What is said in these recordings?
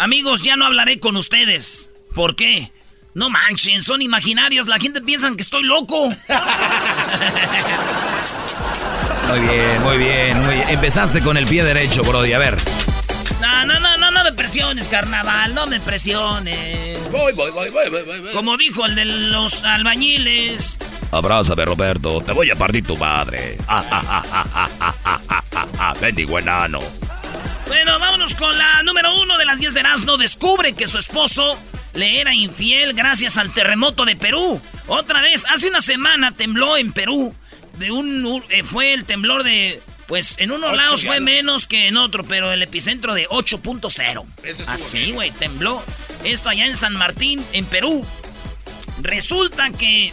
Amigos, ya no hablaré con ustedes. ¿Por qué? No manchen, son imaginarios, la gente piensa que estoy loco. Muy bien, muy bien, muy bien. Empezaste con el pie derecho, Brody. A ver. No, no, no, no, no me presiones, carnaval, no me presiones. Voy, voy, voy, voy, voy, voy. Como dijo el de los albañiles. Abrázame, Roberto. Te voy a partir tu madre. Ah, ah, ah, ah, ah, ah, ah, ah, ah, ah. Bendigo enano. Bueno, vámonos con la número uno de las 10 de Erasmo. Descubre que su esposo le era infiel gracias al terremoto de Perú. Otra vez, hace una semana tembló en Perú. De un, eh, fue el temblor de... Pues en unos Ocho lados fue no. menos que en otro, pero el epicentro de 8.0. Eso estuvo Así, bien. güey, tembló. Esto allá en San Martín, en Perú. Resulta que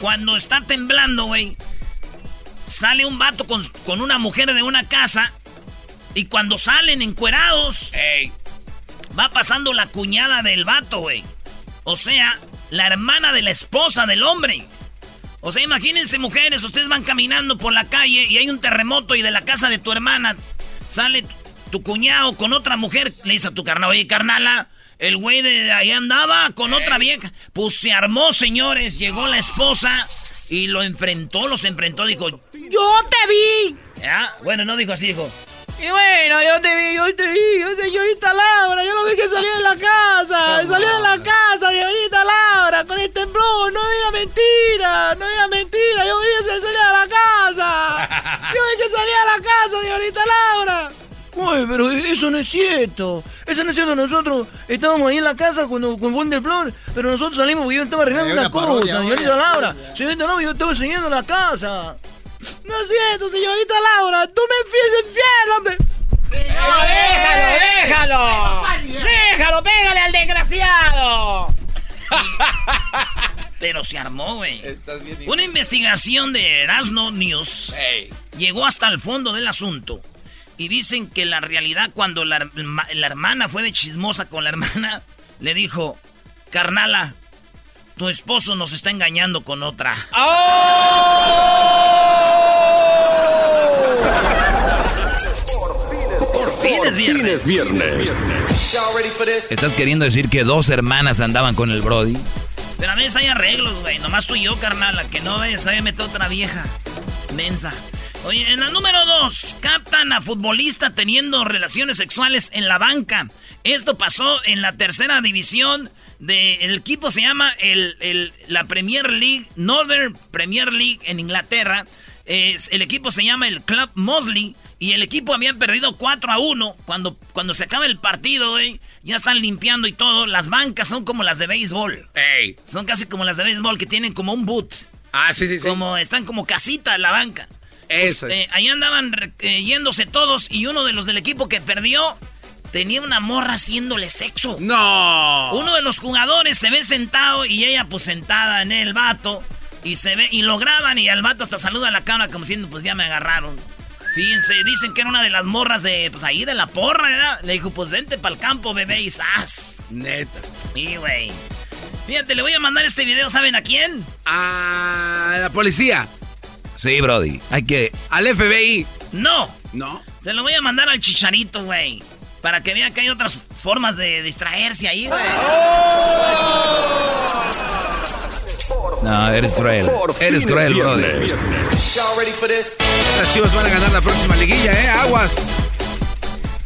cuando está temblando, güey, sale un vato con, con una mujer de una casa y cuando salen encuerados, Ey, va pasando la cuñada del vato, güey. O sea, la hermana de la esposa del hombre. O sea, imagínense, mujeres, ustedes van caminando por la calle y hay un terremoto y de la casa de tu hermana sale tu, tu cuñado con otra mujer. Le dice a tu carnal, oye, carnala, el güey de ahí andaba con otra vieja. Pues se armó, señores. Llegó la esposa y lo enfrentó, los enfrentó. Dijo, yo te vi. ¿Ya? Bueno, no dijo así, dijo. Y bueno, yo te vi, yo te vi, yo señorita Laura, yo lo vi que salía de la casa, salió de la casa, señorita Laura, con el temblor, no diga mentira, no diga mentira, yo vi que salía de la casa, yo vi que salía de la casa, señorita Laura. Uy, pero eso no es cierto. Eso no es cierto. Nosotros estábamos ahí en la casa cuando con fue un temblor, pero nosotros salimos porque yo estaba arreglando una, una parodia, cosa, señorita. Laura. Señorita Laura, yo estaba enseñando la casa. No es cierto, señorita Laura. Tú me fíes infiel, hombre. déjalo, déjalo. Déjalo, pégale al desgraciado. Pero se armó, güey. Estás bien. Una investigación de Erasmo News llegó hasta el fondo del asunto. Y dicen que la realidad, cuando la, la hermana fue de chismosa con la hermana, le dijo: Carnala, tu esposo nos está engañando con otra. Por fin es viernes. viernes. ¿Estás queriendo decir que dos hermanas andaban con el Brody? Pero a veces hay arreglos, güey. Nomás tú y yo, carnala. Que no vayas a meter otra vieja. Mensa. Oye, en la número dos, captan a futbolista teniendo relaciones sexuales en la banca. Esto pasó en la tercera división del equipo se llama el, el- la Premier League, Northern Premier League en Inglaterra. Es- el equipo se llama el Club Mosley y el equipo habían perdido 4 a 1. Cuando, cuando se acaba el partido, güey, ya están limpiando y todo. Las bancas son como las de béisbol. ey. Son casi como las de béisbol que tienen como un boot. Ah, sí, sí, sí. Como están como casita en la banca. Eso. Eh, ahí andaban eh, yéndose todos y uno de los del equipo que perdió tenía una morra haciéndole sexo. No. Uno de los jugadores se ve sentado y ella pues sentada en el vato y se ve y lo graban y al vato hasta saluda a la cámara como diciendo pues ya me agarraron. Fíjense, dicen que era una de las morras de pues ahí de la porra, ¿verdad? Le dijo pues vente para el campo bebé y ¡zas! Neta. Y güey. Fíjate, le voy a mandar este video, ¿saben a quién? A la policía. Sí, Brody. Hay que. Al FBI. No, No. se lo voy a mandar al chicharito, güey. Para que vea que hay otras formas de distraerse ahí, güey. No, eres cruel. Eres cruel, Brody. Las chivas van a ganar la próxima liguilla, ¿eh? Aguas.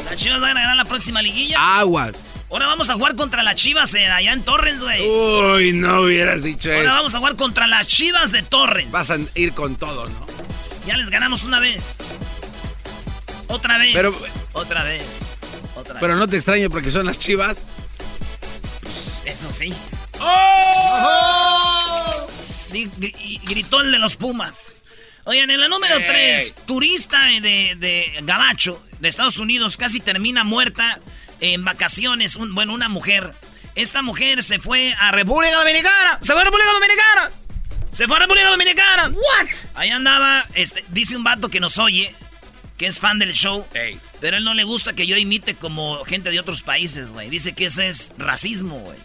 Las chivas van a ganar la próxima liguilla. Aguas. Ahora vamos a jugar contra las chivas eh, allá en Torrens, güey. Uy, no hubieras dicho Ahora eso. vamos a jugar contra las chivas de Torrens. Vas a ir con todo, ¿no? Ya les ganamos una vez. Otra vez. Pero- Otra vez. Otra extraño. Pero no te extraño porque son las chivas. Pues, eso sí. ¡Oh! Gritó el de los Pumas. Oigan, en la número 3, turista de, de Gabacho, de Estados Unidos, casi termina muerta en vacaciones. bueno, una mujer. Esta mujer se fue a República Dominicana. Se fue a República Dominicana. Se fue a República Dominicana. What? Ahí andaba, este, dice un vato que nos oye, que es fan del show. Pero él no le gusta que yo imite como gente de otros países, güey. Dice que ese es racismo, güey.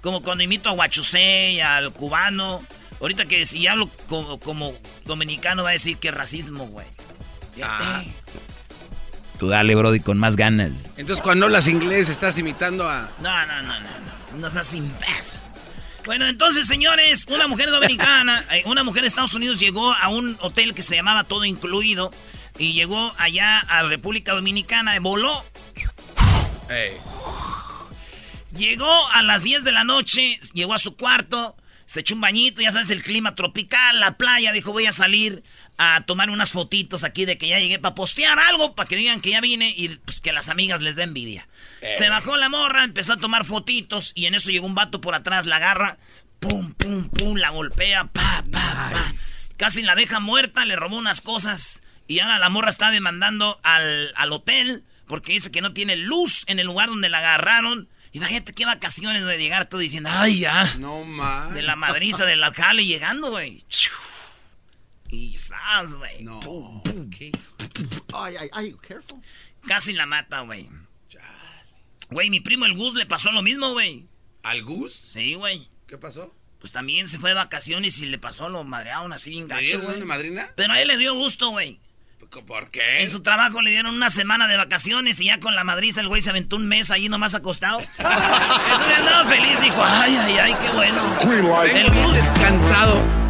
Como cuando imito a Huachusei, al cubano. Ahorita que si hablo como, dominicano va a decir que es racismo, güey. Ah. Tú dale, Brody, con más ganas. Entonces cuando hablas inglés estás imitando a... No, no, no, no, no. No seas imbécil. Bueno, entonces, señores, una mujer dominicana, eh, una mujer de Estados Unidos llegó a un hotel que se llamaba Todo Incluido y llegó allá a República Dominicana, voló. Llegó a las 10 de la noche, llegó a su cuarto, se echó un bañito, ya sabes, el clima tropical, la playa, dijo voy a salir a tomar unas fotitos aquí de que ya llegué para postear algo, para que digan que ya vine y pues que las amigas les dé envidia. Eh. Se bajó la morra, empezó a tomar fotitos y en eso llegó un vato por atrás, la agarra, pum, pum, pum, la golpea, pa, pa, pa. Casi la deja muerta, le robó unas cosas y ahora la morra está demandando al, al hotel porque dice que no tiene luz en el lugar donde la agarraron Imagínate qué vacaciones de llegar todo diciendo, ay, ya. No más. De la madriza del alcalde llegando, güey. Y güey. No. Ay, ay, ay, careful. Casi la mata, güey. Güey, mi primo el Gus le pasó lo mismo, güey. ¿Al Gus? Sí, güey. ¿Qué pasó? Pues también se fue de vacaciones y le pasó lo madrearon así bien gacho, güey. una madrina? Pero a él le dio gusto, güey. ¿Por qué? En su trabajo le dieron una semana de vacaciones y ya con la madriza el güey se aventó un mes ahí nomás acostado. Eso le andaba feliz, dijo, ay, ay, ay, qué bueno. El Gus. Descansado.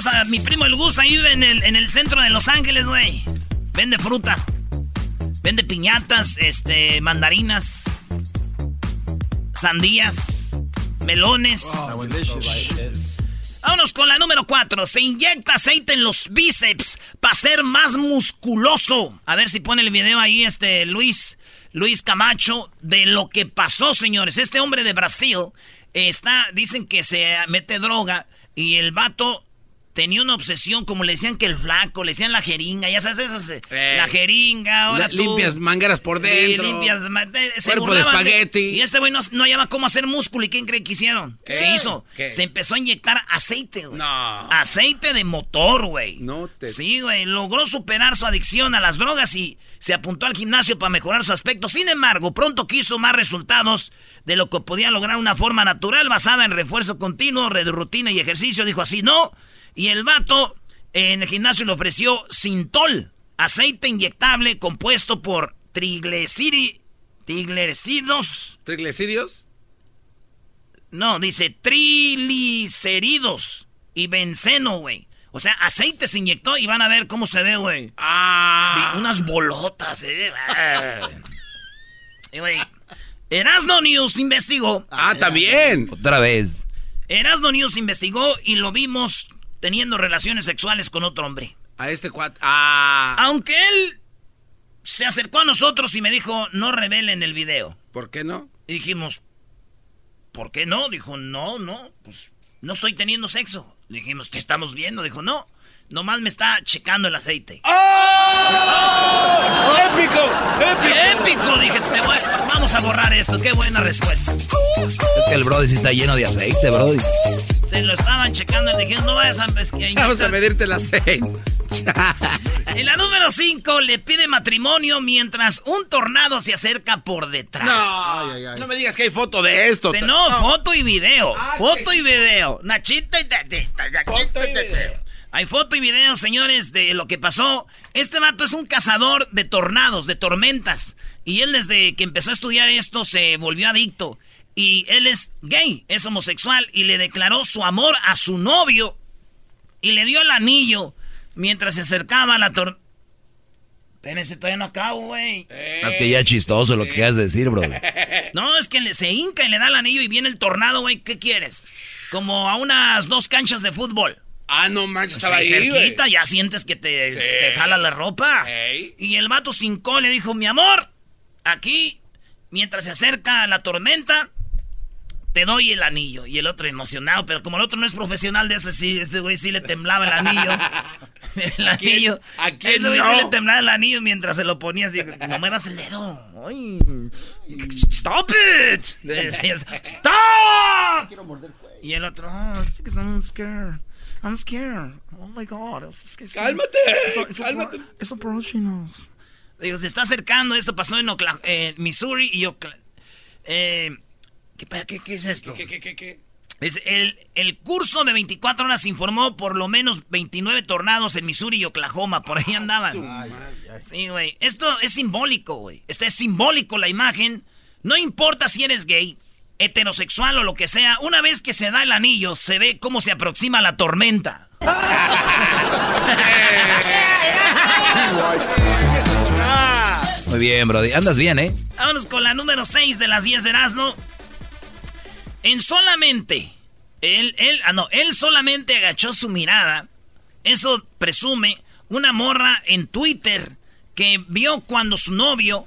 Saludos a mi primo el Gus, ahí vive en el, en el centro de Los Ángeles, güey. Vende fruta. Vende piñatas, este, mandarinas, sandías, melones. Oh, Vámonos con la número 4. Se inyecta aceite en los bíceps para ser más musculoso. A ver si pone el video ahí, este Luis, Luis Camacho, de lo que pasó, señores. Este hombre de Brasil está, dicen que se mete droga y el vato tenía una obsesión, como le decían que el flaco, le decían la jeringa, ya sabes, esas, eh, la jeringa, ahora Limpias mangueras por dentro. limpias, cuerpo de espagueti. y este güey no, no hallaba cómo hacer músculo. ¿Y quién cree que hicieron? ¿Qué, hizo? Se empezó a inyectar aceite, güey. No. Aceite de motor, güey. No te... Sí, güey. Logró superar su adicción a las drogas y se apuntó al gimnasio para mejorar su aspecto. Sin embargo, pronto quiso más resultados de lo que podía lograr una forma natural basada en refuerzo continuo, rutina y ejercicio. Dijo así, no y el vato en el gimnasio le ofreció Sintol, aceite inyectable compuesto por triglicéridos. ¿Triglicéridos? No, dice triglicéridos y benceno, güey. O sea, aceite se inyectó y van a ver cómo se ve, güey. Ah. Unas bolotas, eh. y, güey, Erasno News investigó. Ah, también. Otra vez. Erasno News investigó y lo vimos teniendo relaciones sexuales con otro hombre. A este cuat. Ah. Aunque él se acercó a nosotros y me dijo, no revelen el video. ¿Por qué no? Y dijimos, ¿por qué no? Dijo, no, no, pues no estoy teniendo sexo. dijimos, ¿te estamos viendo? Dijo, no. Nomás me está checando el aceite. ¡Oh! ¡Épico! ¡Épico! ¡Épico! Dije, vamos a borrar esto. ¡Qué buena respuesta! Es que el Brody sí está lleno de aceite, Brody. Se lo estaban checando. Le dije, no vayas a... Vamos a medirte el aceite. en la número 5 le pide matrimonio mientras un tornado se acerca por detrás. No, no me digas que hay foto de esto. no, foto y video. Ah, foto y video. Nachita y... Foto y video. Hay foto y video, señores, de lo que pasó. Este vato es un cazador de tornados, de tormentas. Y él desde que empezó a estudiar esto se volvió adicto. Y él es gay, es homosexual y le declaró su amor a su novio. Y le dio el anillo mientras se acercaba a la tormenta. Espérense, todavía no acabo, güey. Es que ya chistoso lo que quieras decir, bro. No, es que se hinca y le da el anillo y viene el tornado, güey. ¿Qué quieres? Como a unas dos canchas de fútbol. Ah, no manches, estaba ahí, cerquita, ya sientes que te, jala la ropa. Y el vato cincó, le dijo, mi amor, aquí, mientras se acerca la tormenta, te doy el anillo. Y el otro emocionado, pero como el otro no es profesional de eso, sí, ese güey sí le temblaba el anillo. el anillo. ¿A quién ese güey no? sí le temblaba el anillo mientras se lo ponía así. No muevas el dedo. Ay. Stop it. Decías, Stop. Quiero morder el cuello. Y el otro, oh, because I'm scared. I'm scared. Oh my God. it's- it's- Cálmate, it's- it's- cálmate. It's approaching us. Digo, se está acercando. Esto pasó en eh, Missouri y Ocla- eh, ¿qué, qué, qué es esto? ¿Qué, qué, qué, qué? Es el, el curso de 24 horas informó por lo menos 29 tornados en Missouri y Oklahoma. Por ahí andaban. Sí, güey. Esto es simbólico, güey. Este es simbólico la imagen. No importa si eres gay, heterosexual o lo que sea. Una vez que se da el anillo, se ve cómo se aproxima la tormenta. Muy bien, Brody. Andas bien, ¿eh? Vámonos con la número 6 de las 10 de Erasmo. En solamente. Él, él, ah, no, él solamente agachó su mirada. Eso presume una morra en Twitter que vio cuando su novio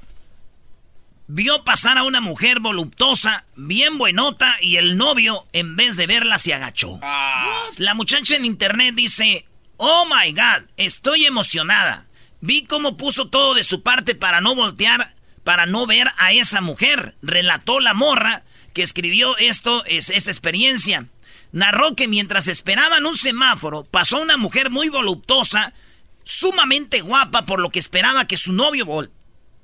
vio pasar a una mujer voluptuosa, bien buenota, y el novio, en vez de verla, se agachó. La muchacha en internet dice, oh my god, estoy emocionada. Vi cómo puso todo de su parte para no voltear, para no ver a esa mujer. Relató la morra que escribió esto, es, esta experiencia. Narró que mientras esperaban un semáforo, pasó una mujer muy voluptuosa, sumamente guapa, por lo que esperaba que su novio vol-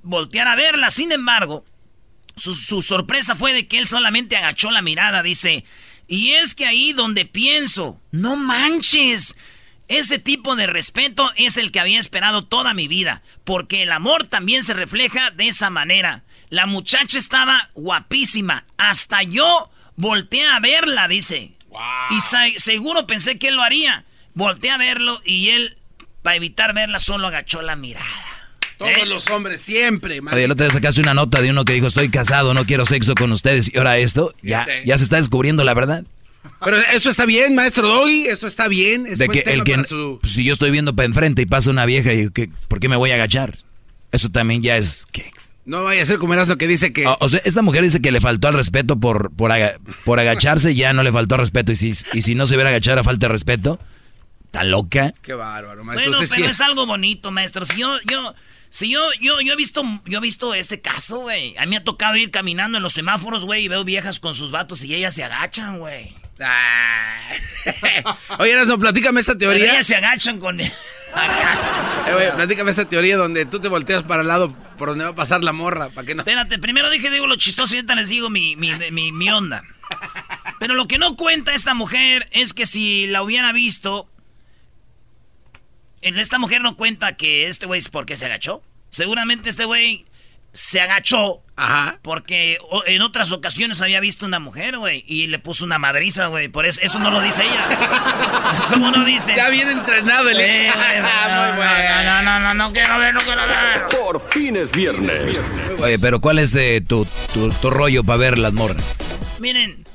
volteara a verla. Sin embargo, su, su sorpresa fue de que él solamente agachó la mirada, dice. Y es que ahí donde pienso, no manches. Ese tipo de respeto es el que había esperado toda mi vida, porque el amor también se refleja de esa manera. La muchacha estaba guapísima, hasta yo volteé a verla, dice. Y seguro pensé que él lo haría. Volteé a verlo y él, para evitar verla, solo agachó la mirada. Todos ¿Eh? los hombres, siempre. Oye, el otro día sacaste una nota de uno que dijo, estoy casado, no quiero sexo con ustedes. Y ahora esto, ya, ya se está descubriendo la verdad. Pero eso está bien, maestro Doggy, eso está bien. Es De que el que, su- pues, si yo estoy viendo para enfrente y pasa una vieja, y que, ¿por qué me voy a agachar? Eso también ya es... ¿qué? No vaya a ser como lo que dice que... O, o sea, esta mujer dice que le faltó al respeto por, por, aga- por agacharse, ya no le faltó al respeto. Y si, y si no se hubiera agachado a falta de respeto, ¿está loca? Qué bárbaro, maestro. Bueno, pero sí- es algo bonito, maestro. Si yo, yo, si yo, yo, yo he visto, yo he visto este caso, güey. A mí me ha tocado ir caminando en los semáforos, güey, y veo viejas con sus vatos y ellas se agachan, güey. Ah. Oye, no platícame esta Pero teoría. ellas se agachan con... Eh, güey, platícame esta teoría donde tú te volteas para el lado por donde va a pasar la morra, para que no... Espérate, primero dije, digo lo chistoso y ahorita les digo mi, mi, mi, mi onda. Pero lo que no cuenta esta mujer es que si la hubiera visto... Esta mujer no cuenta que este güey es porque se agachó. Seguramente este güey se agachó Ajá. porque en otras ocasiones había visto una mujer, güey, y le puso una madriza, güey. Por eso, eso no lo dice ella. ¿Cómo no dice? Ya bien entrenado el... Eh, güey, Muy bueno. no, no, no, no, no quiero ver, no quiero ver. Por fin es viernes. Oye, pero ¿cuál es eh, tu, tu, tu rollo para ver las morras? Miren,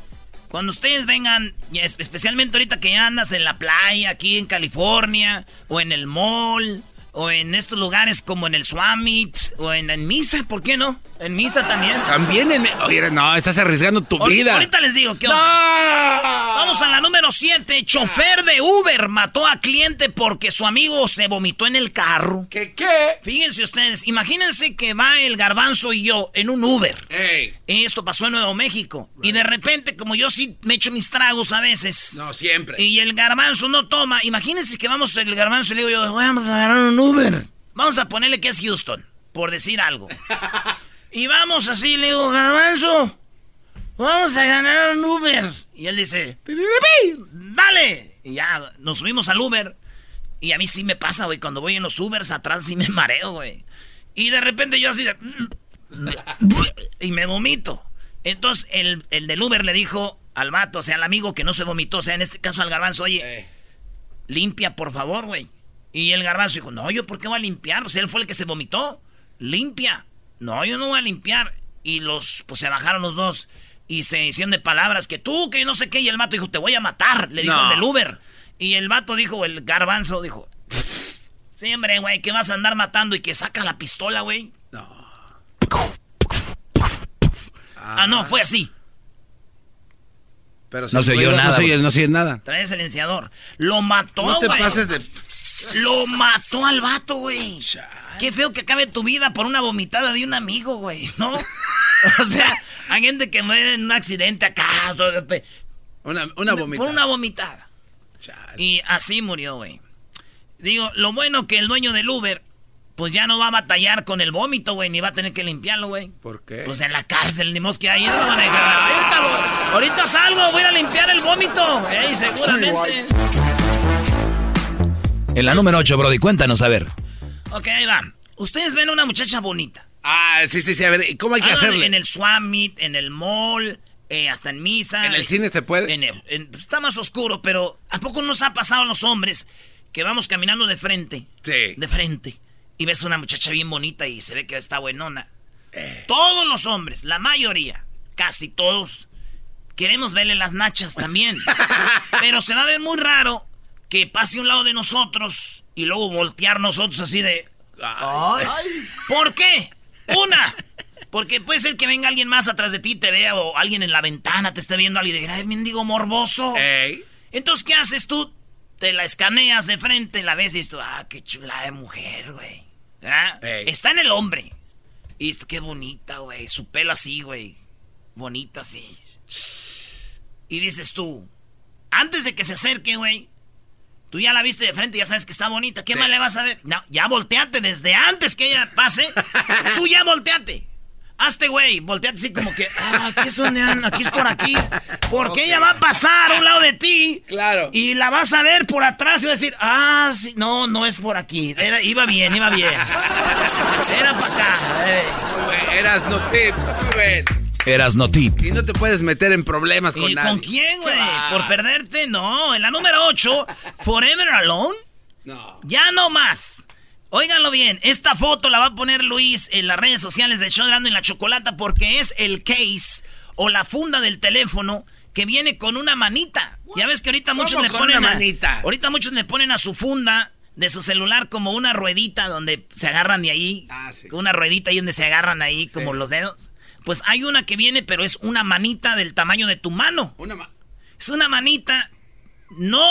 cuando ustedes vengan, especialmente ahorita que andas en la playa, aquí en California, o en el mall, o en estos lugares como en el Swamit, o en, en Misa, ¿por qué no? En Misa también. También en... Oye, no, estás arriesgando tu vida. Ahorita les digo, ¿qué onda? ¡No! Vamos a la número 7. Chofer de Uber mató a cliente porque su amigo se vomitó en el carro. ¿Qué qué? Fíjense ustedes, imagínense que va el garbanzo y yo en un Uber. Ey, Esto pasó en Nuevo México. Y de repente, como yo sí me echo mis tragos a veces. no, siempre. Y el garbanzo no toma. Imagínense que vamos el garbanzo y le digo yo, vamos a agarrar un Uber. Vamos a ponerle que es Houston, por decir algo. y vamos así, le digo, garbanzo, vamos a ganar un Uber. Y él dice, "Pi, pi, pi, pi, dale. Y ya nos subimos al Uber. Y a mí sí me pasa, güey, cuando voy en los Ubers atrás sí me mareo, güey. Y de repente yo así de... y me vomito. Entonces el, el del Uber le dijo al vato, o sea, al amigo que no se vomitó, o sea, en este caso al garbanzo, oye, Eh, limpia por favor, güey. Y el garbanzo dijo, no, yo por qué voy a limpiar, o sea, él fue el que se vomitó, limpia. No, yo no voy a limpiar. Y los, pues se bajaron los dos y se hicieron de palabras que tú, que no sé qué, y el vato dijo, te voy a matar, le dijo No. el del Uber. Y el vato dijo, el garbanzo dijo, sí, hombre, güey, que vas a andar matando y que saca la pistola, güey. no. Ah, no, fue así. Pero No se oyó nada, No se oye, güey. no se oye nada. Trae silenciador. Lo mató, No te güey. pases de... Lo mató al vato, güey. Qué feo que acabe tu vida por una vomitada de un amigo, güey, ¿no? o sea, hay gente que muere en un accidente acá. Una, una vomitada. Por una vomitada. Chale. Y así murió, güey. Digo, lo bueno que el dueño del Uber, pues ya no va a batallar con el vómito, güey, ni va a tener que limpiarlo, güey. ¿Por qué? Pues en la cárcel, ni mos que ahí no lo van a dejar. Ahorita, ahorita salgo, voy a limpiar el vómito. Ey, seguramente. En la número 8, Brody, cuéntanos, a ver. Ok, ahí va. Ustedes ven una muchacha bonita. Ah, sí, sí, sí. A ver, ¿y ¿cómo hay que Hagan hacerle? En el Swamit, en el mall, eh, hasta en misa. ¿En el cine se puede? En el- en- pues, está más oscuro, pero ¿a poco nos ha pasado a los hombres que vamos caminando de frente? Sí. De frente. Y ves una muchacha bien bonita y se ve que está buenona. Eh. Todos los hombres, la mayoría, casi todos, queremos verle las nachas también. pero se va a ver muy raro que pase a un lado de nosotros y luego voltear nosotros así de... Ay. ¿Por qué? Una. Porque puede ser que venga alguien más atrás de ti, te vea, o alguien en la ventana te esté viendo, alguien y diga, ay, mendigo morboso. Ey. Entonces, ¿qué haces tú? Te la escaneas de frente, la ves y dices ah, qué chula de mujer, güey. Está en el hombre. Y es qué bonita, güey. Su pelo así, güey. Bonita así. Y dices tú, antes de que se acerque, güey, tú ya la viste de frente, ya sabes que está bonita. ¿Qué Sí. más le vas a ver? No, ya volteate desde antes que ella pase. tú ya volteate. Hazte, güey, volteate así como que, ah, aquí es donde anda, aquí es por aquí. Porque ella va a pasar a un lado de ti. Claro. Y la vas a ver por atrás y va a decir, ah, sí, no, no es por aquí. Era, iba bien, iba bien. Era para acá. eh. Eras no tips. Muy bien. Eras no tip. Y no te puedes meter en problemas con ¿Y nadie. con quién, güey? ¿Por perderte? No. En la número 8, Forever Alone. No. Ya no más. Óiganlo bien, esta foto la va a poner Luis en las redes sociales de Erasmo y la Chocolata porque es el case o la funda del teléfono que viene con una manita. Ya ves que ahorita muchos ¿Cómo le ponen una a- manita? ahorita muchos le ponen a su funda de su celular como una ruedita donde se agarran de ahí. Ah, sí. Con una ruedita ahí donde se agarran ahí como Sí. los dedos. Pues hay una que viene, pero es una manita del tamaño de tu mano. Una ma- Es una manita, no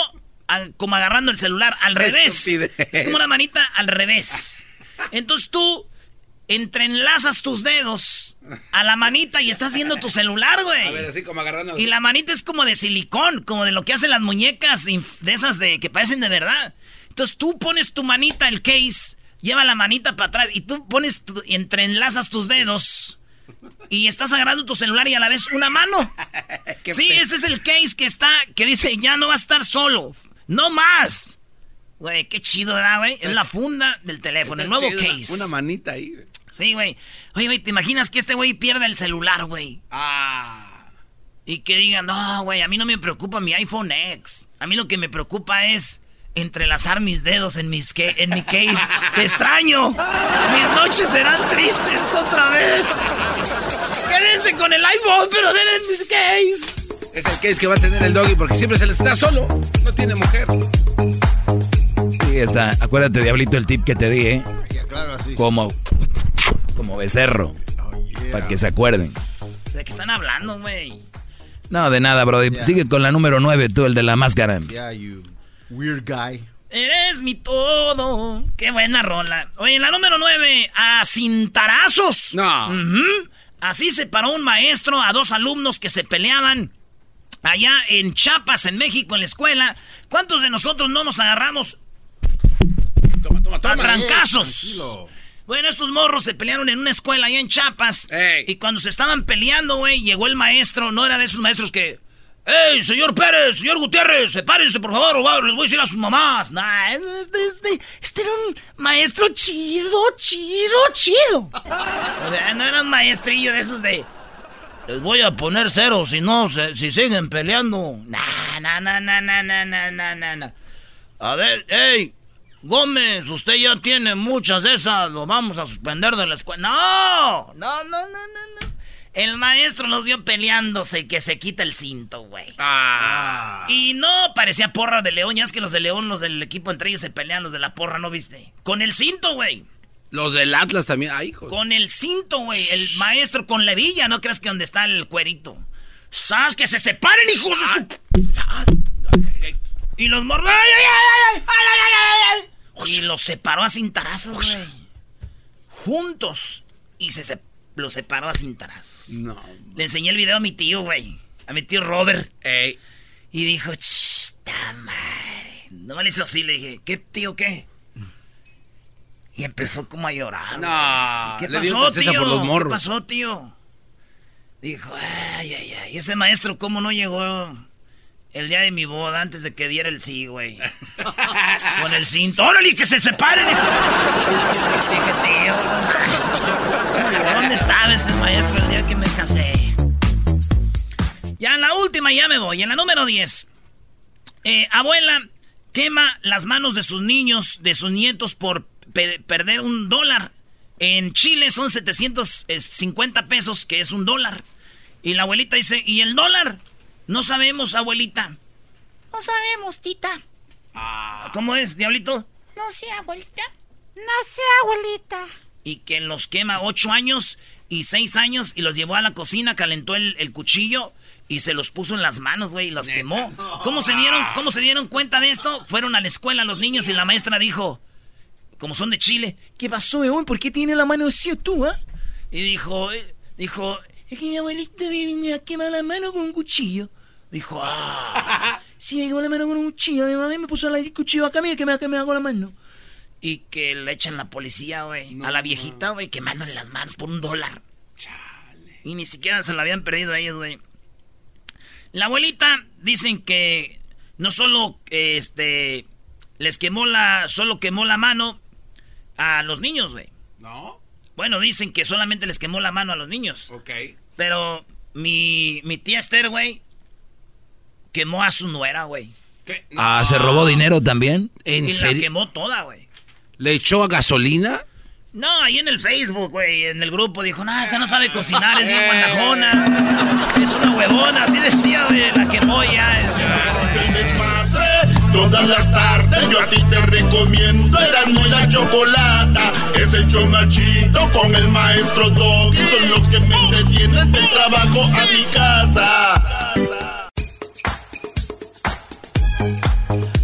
como agarrando el celular, al revés. Estupidez. Es como una manita al revés. Entonces tú entrelazas tus dedos a la manita y estás haciendo tu celular, A ver, güey. así como agarrando. Y la manita es como de silicón, como de lo que hacen las muñecas de esas de que parecen de verdad. Entonces tú pones tu manita, el case, lleva la manita para atrás y tú pones, tu- y entrelazas tus dedos y estás agarrando tu celular y a la vez una mano. Sí, ese es el case que está, que dice, ya no va a estar solo. No más. Güey, qué chido, ¿verdad, güey? Es la funda del teléfono, el nuevo chido, case. Una manita ahí. güey. Sí, güey. Oye, güey, ¿te imaginas que este güey pierda el celular, güey? Ah. Y que digan, no, güey, a mí no me preocupa mi iPhone X. A mí lo que me preocupa es entrelazar mis dedos en, mis que- en mi case. ¡Te extraño! Mis noches serán tristes otra vez. Quédense con el iPhone, pero denme mis case. Es el case que va a tener el doggy porque siempre se le está solo. No tiene mujer. Sí, está. Acuérdate, Diablito, el tip que te di, ¿eh? Claro, así. Como, como becerro. Para que se acuerden. ¿De qué están hablando, güey? No, de nada. Yeah. Sigue con la número 9, tú, el de la máscara. Yeah, you weird guy. Eres mi todo. Qué buena rola. Oye, en la número 9, a cintarazos. No. Ujú. Así se paró un maestro a dos alumnos que se peleaban allá en Chiapas, en México, en la escuela. ¿Cuántos de nosotros no nos agarramos Toma, toma, a toma. trancazos? tranquilo. Bueno, estos morros se pelearon en una escuela allá en Chiapas. Ey. Y cuando se estaban peleando, güey, llegó el maestro. No era de esos maestros que... ¡Ey, señor Pérez, señor Gutiérrez, sepárense, por favor, o les voy a decir a sus mamás! Nah, este, este- este era un maestro chido, chido, chido. O sea, no era un maestrillo de esos de... Les voy a poner cero si no, se- si siguen peleando. Nah, nah, nah, nah, nah, nah, nah, nah, nah. A ver, hey, Gómez, usted ya tiene muchas de esas, lo vamos a suspender de la escuela. No, no, no, no, no, no. El maestro los vio peleándose y que se quita el cinto, güey. Ah. Y no parecía porra de León, ya es que los de León, los del equipo entre ellos se pelean, los de la porra, ¿no viste? Con el cinto, güey. Los del Atlas también. Ay, hijos. Con el cinto, güey. El maestro con la hebilla. No creas que donde está el cuerito. ¡Sas! ¡Que se separen, hijos de su... Y los morros... ¡Ay, ay, ay, ay, ay, ay, ay, ay! Y los separó a cintarazos, güey. Juntos. Y se sep- los separó a cintarazos. No. Le enseñé el video a mi tío, güey. A mi tío Robert. Ey. Y dijo, ¡Chita madre! No me le hizo así, le dije, ¿qué tío qué? Y empezó como a llorar. No, ¿Qué le pasó, tío? por los ¿Qué morros. pasó, tío? Dijo, ay, ay, ay. Ese maestro, ¿cómo no llegó el día de mi boda antes de que diera el sí, güey? Con el cinto. ¡Órale, que se separen! Dije, tío. ¿Dónde estaba ese maestro el día que me casé? Ya en la última ya me voy. En la número 10. Eh, abuela quema las manos de sus niños, de sus nietos por pe- perder un dólar. En Chile son 750 pesos, que es un dólar. Y la abuelita dice, ¿y el dólar? No sabemos, abuelita. No sabemos, tita. ¿Cómo es, diablito? No sé, abuelita. No sé, abuelita. Y que los quema ocho años y seis años y los llevó a la cocina, calentó el, el cuchillo y se los puso en las manos, güey, y los quemó. ¿Cómo se, dieron, ¿Cómo se dieron cuenta de esto? Fueron a la escuela los niños y la maestra dijo, como son de Chile, ¿qué pasó, weón? ¿Por qué tiene la mano así tú, ah? Y dijo, eh, dijo, es que mi abuelita me quemó la mano con un cuchillo. Dijo, ah, sí, me quemó la mano con un cuchillo. Mi mamá me puso el cuchillo acá, mira que me, que me hago la mano. Y que le echan la policía, güey, a la viejita, güey, quemándole las manos por un dólar. Y ni siquiera se la habían perdido a ellos, güey. La abuelita dicen que no solo este les quemó la solo quemó la mano a los niños, güey. ¿No? Bueno, dicen que solamente les quemó la mano a los niños. Ok. Pero mi, mi tía Esther, güey, quemó a su nuera, güey. ¿Qué? Ah, ¿se robó dinero también? ¿En Y la serio? quemó toda, güey. ¿Le echó a gasolina? No, ahí en el Facebook, güey, en el grupo dijo, no, esta no sabe cocinar, es bien guandajona. Es una huevona, así decía, güey, la quemó ya. Desmadre todas las tardes yo a ti te recomiendo Erasmo y la chocolata es el chomachito con el maestro Doggy son los que me entretienen del trabajo a mi casa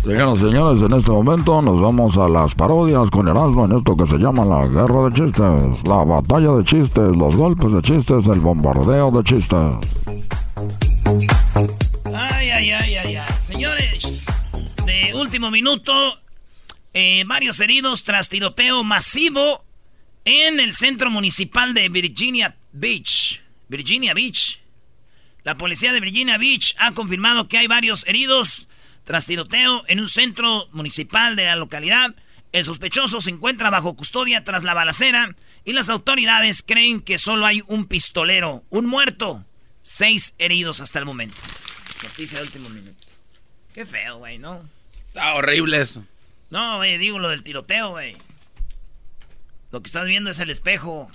Señoras señores, en este momento nos vamos a las parodias con Erasmo en esto que se llama la guerra de chistes, la batalla de chistes, los golpes de chistes, el bombardeo de chistes. Ay, ay, ay, ay, ay. Señores, de último minuto, eh, varios heridos tras tiroteo masivo en el centro municipal de Virginia Beach. Virginia Beach. La policía de Virginia Beach ha confirmado que hay varios heridos tras tiroteo en un centro municipal de la localidad. El sospechoso se encuentra bajo custodia tras la balacera y las autoridades creen que solo hay un pistolero, un muerto, seis heridos hasta el momento. Noticia de último minuto. Qué feo, güey, ¿no? Está horrible eso. No, güey, digo lo del tiroteo, güey. Lo que estás viendo es el espejo.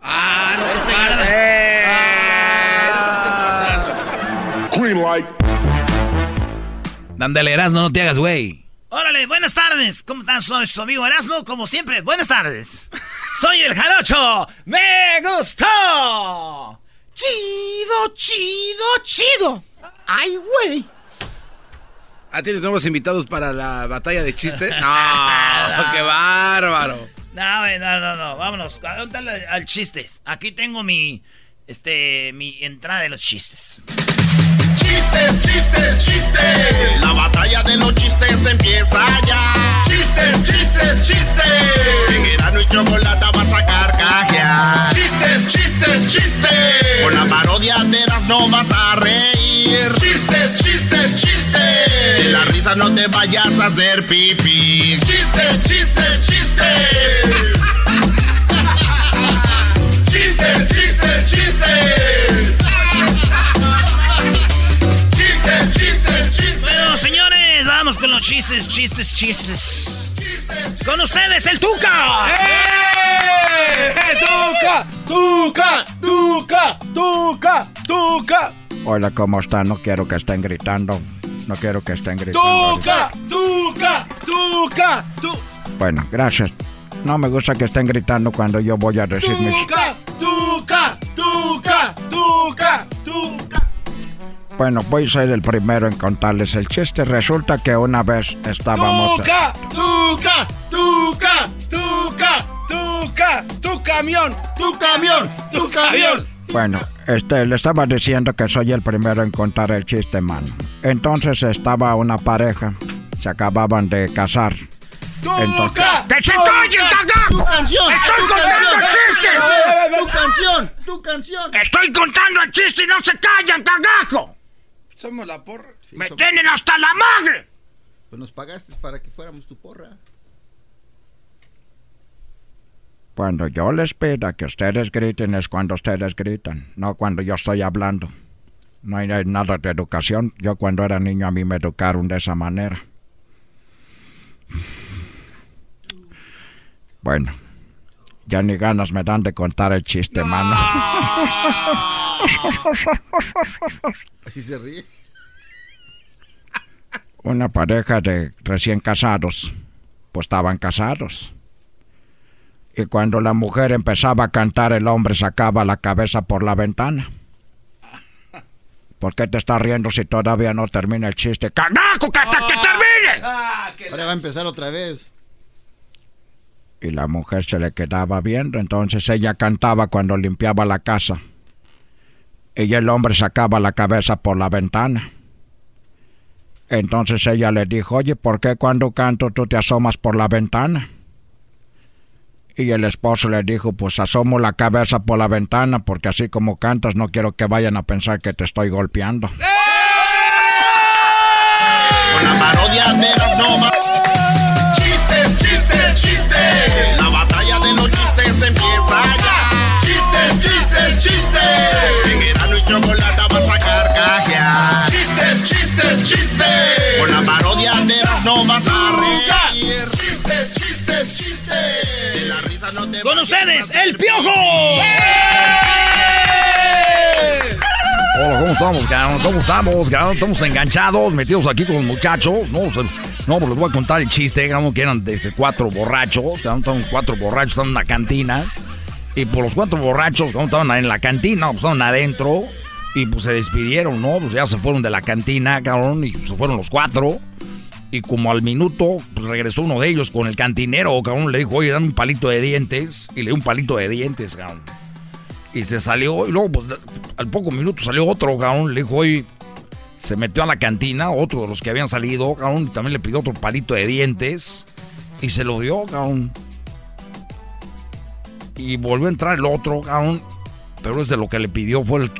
Ah, no, Este este grado. Green light. Dándale Erasmo, no te hagas, güey. Órale, buenas tardes. ¿Cómo están? Soy su amigo Erasmo, como siempre. Buenas tardes. Soy el jarocho. ¡Me gustó! Chido, chido, chido. Ay, güey. Ah, ¿tienes nuevos invitados para la batalla de chistes? No, qué bárbaro. No, no, no, no. Vámonos. Al chistes. Aquí tengo mi, este, mi entrada de los chistes. Chistes, chistes, chistes. La batalla de los chistes empieza ya. Chistes, chistes, chistes. En Erasmo y Chocolata vas a carcajear. Chistes, chistes, chistes. Con la parodia de Erasmo vas a reír. Chistes, chistes, chistes. De la risa no te vayas a hacer pipí. Chistes, chistes. Chistes, chistes, chistes. Chistes, chistes, chistes. Bueno, señores, vamos con los chistes, chistes, chistes. Con ustedes, el Tuca. ¡Eh! ¡Tuca! ¡Tuca! ¡Tuca! ¡Tuca! ¡Tuca! Hola, ¿cómo están? No quiero que estén gritando. No quiero que estén gritando. ¡Tuca! ¡Tuca! ¡Tuca! ¡Tu! Bueno, gracias. No me gusta que estén gritando cuando yo voy a decir mi chiste. Tuca, tuca, tuca, tuca. Bueno, voy a ser el primero en contarles el chiste. Resulta que una vez estábamos... Tuca, tuca, tuca, tuca, tuca, tu camión, tu camión, tu camión. Bueno, este, le estaba diciendo que soy el primero en contar el chiste, mano. Entonces estaba una pareja, se acababan de casar. Entonces, ¡Que se callen, Tu canción. ¡Estoy contando el chiste! Tu canción, tu canción. Estoy contando el chiste y no se callan, cagajo. Somos la porra. Me tienen hasta la madre. Pues nos pagaste para que fuéramos tu porra. Cuando yo les pida que ustedes griten es cuando ustedes gritan, no cuando yo estoy hablando. No hay nada de educación. Yo cuando era niño a mí me educaron de esa manera. Bueno, ya ni ganas me dan de contar el chiste, mano. Así se ríe. Una pareja de recién casados, pues estaban casados. Y cuando la mujer empezaba a cantar, el hombre sacaba la cabeza por la ventana. ¿Por qué te estás riendo si todavía no termina el chiste? ¡Cagaco, que hasta que termine! Ahora va a empezar otra vez. Y la mujer se le quedaba viendo, entonces ella cantaba cuando limpiaba la casa. Y el hombre sacaba la cabeza por la ventana. Entonces ella le dijo, oye, ¿por qué cuando canto tú te asomas por la ventana? Y el esposo le dijo, pues asomo la cabeza por la ventana porque así como cantas no quiero que vayan a pensar que te estoy golpeando. De a reír. Chistes, chistes, chistes. La risa no te Con ustedes, el piojo. Hola, ¿cómo estamos, cabrón? ¿Cómo estamos, cabrón? Estamos enganchados, metidos aquí con los muchachos. No, no pues les voy a contar el chiste, cabrón, que eran desde cuatro borrachos. Cabrón, estaban cuatro borrachos, estaban en una cantina. Y por los cuatro borrachos, cabrón, estaban en la cantina, pues estaban adentro. Y pues se despidieron, ¿no? Pues ya se fueron de la cantina, cabrón, y se fueron los cuatro. Y como al minuto, pues regresó uno de ellos con el cantinero, cabrón. Le dijo, oye, dame un palito de dientes. Y le dio un palito de dientes, cabrón. Y se salió, y luego, pues, al poco minuto salió otro, cabrón. Le dijo, oye, se metió a la cantina, otro de los que habían salido, cabrón. Y también le pidió otro palito de dientes. Y se lo dio, cabrón. Y volvió a entrar el otro, cabrón. Pero ese lo que le pidió fue el.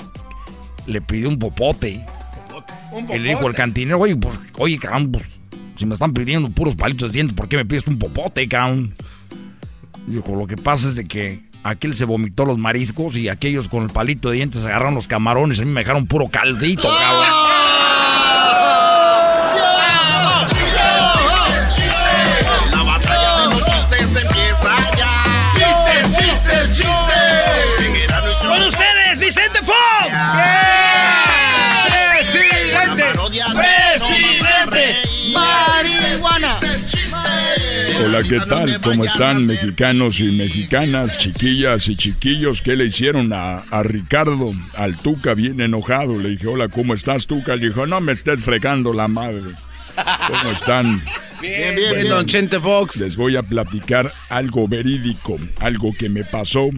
Le pidió un popote. Y le dijo el cantinero, oye, pues, oye, cabrón, pues, si me están pidiendo puros palitos de dientes, ¿por qué me pides un popote, cabrón? Dijo, lo que pasa es de que aquel se vomitó los mariscos y aquellos con el palito de dientes agarraron los camarones y a mí me dejaron puro caldito, cabrón. La batalla de los chistes empieza ya. Chistes, chistes, chistes. Con ustedes, Vicente Fox. Hola, ¿qué tal? ¿Cómo están mexicanos y mexicanas, chiquillas y chiquillos? ¿Qué le hicieron a, a Ricardo? Al Tuca bien enojado. Le dije, hola, ¿cómo estás, Tuca? Le dijo, no me estés fregando la madre. ¿Cómo están? Bien, bien, bien, don Chente Fox. Les voy a platicar algo verídico, algo que me pasó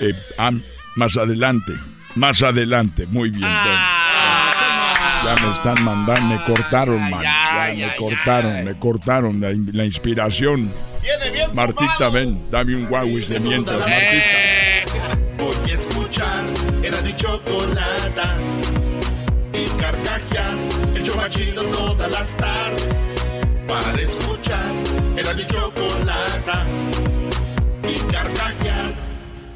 eh, ah, más adelante. Más adelante, muy bien. Ya me están mandando, me cortaron, man. Ya, me cortaron, me cortaron la, la inspiración. Martita, ven, dame un guauis de mientras, Martita. Voy a escuchar era mi chocolata y carcajear el show más chido todas las tardes. Para escuchar era mi chocolata y.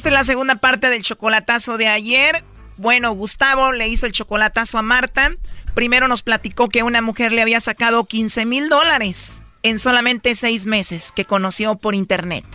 Esta es la segunda parte del chocolatazo de ayer. Bueno, Gustavo le hizo el chocolatazo a Marta. Primero nos platicó que una mujer le había sacado 15 mil dólares en solamente seis meses que conoció por internet.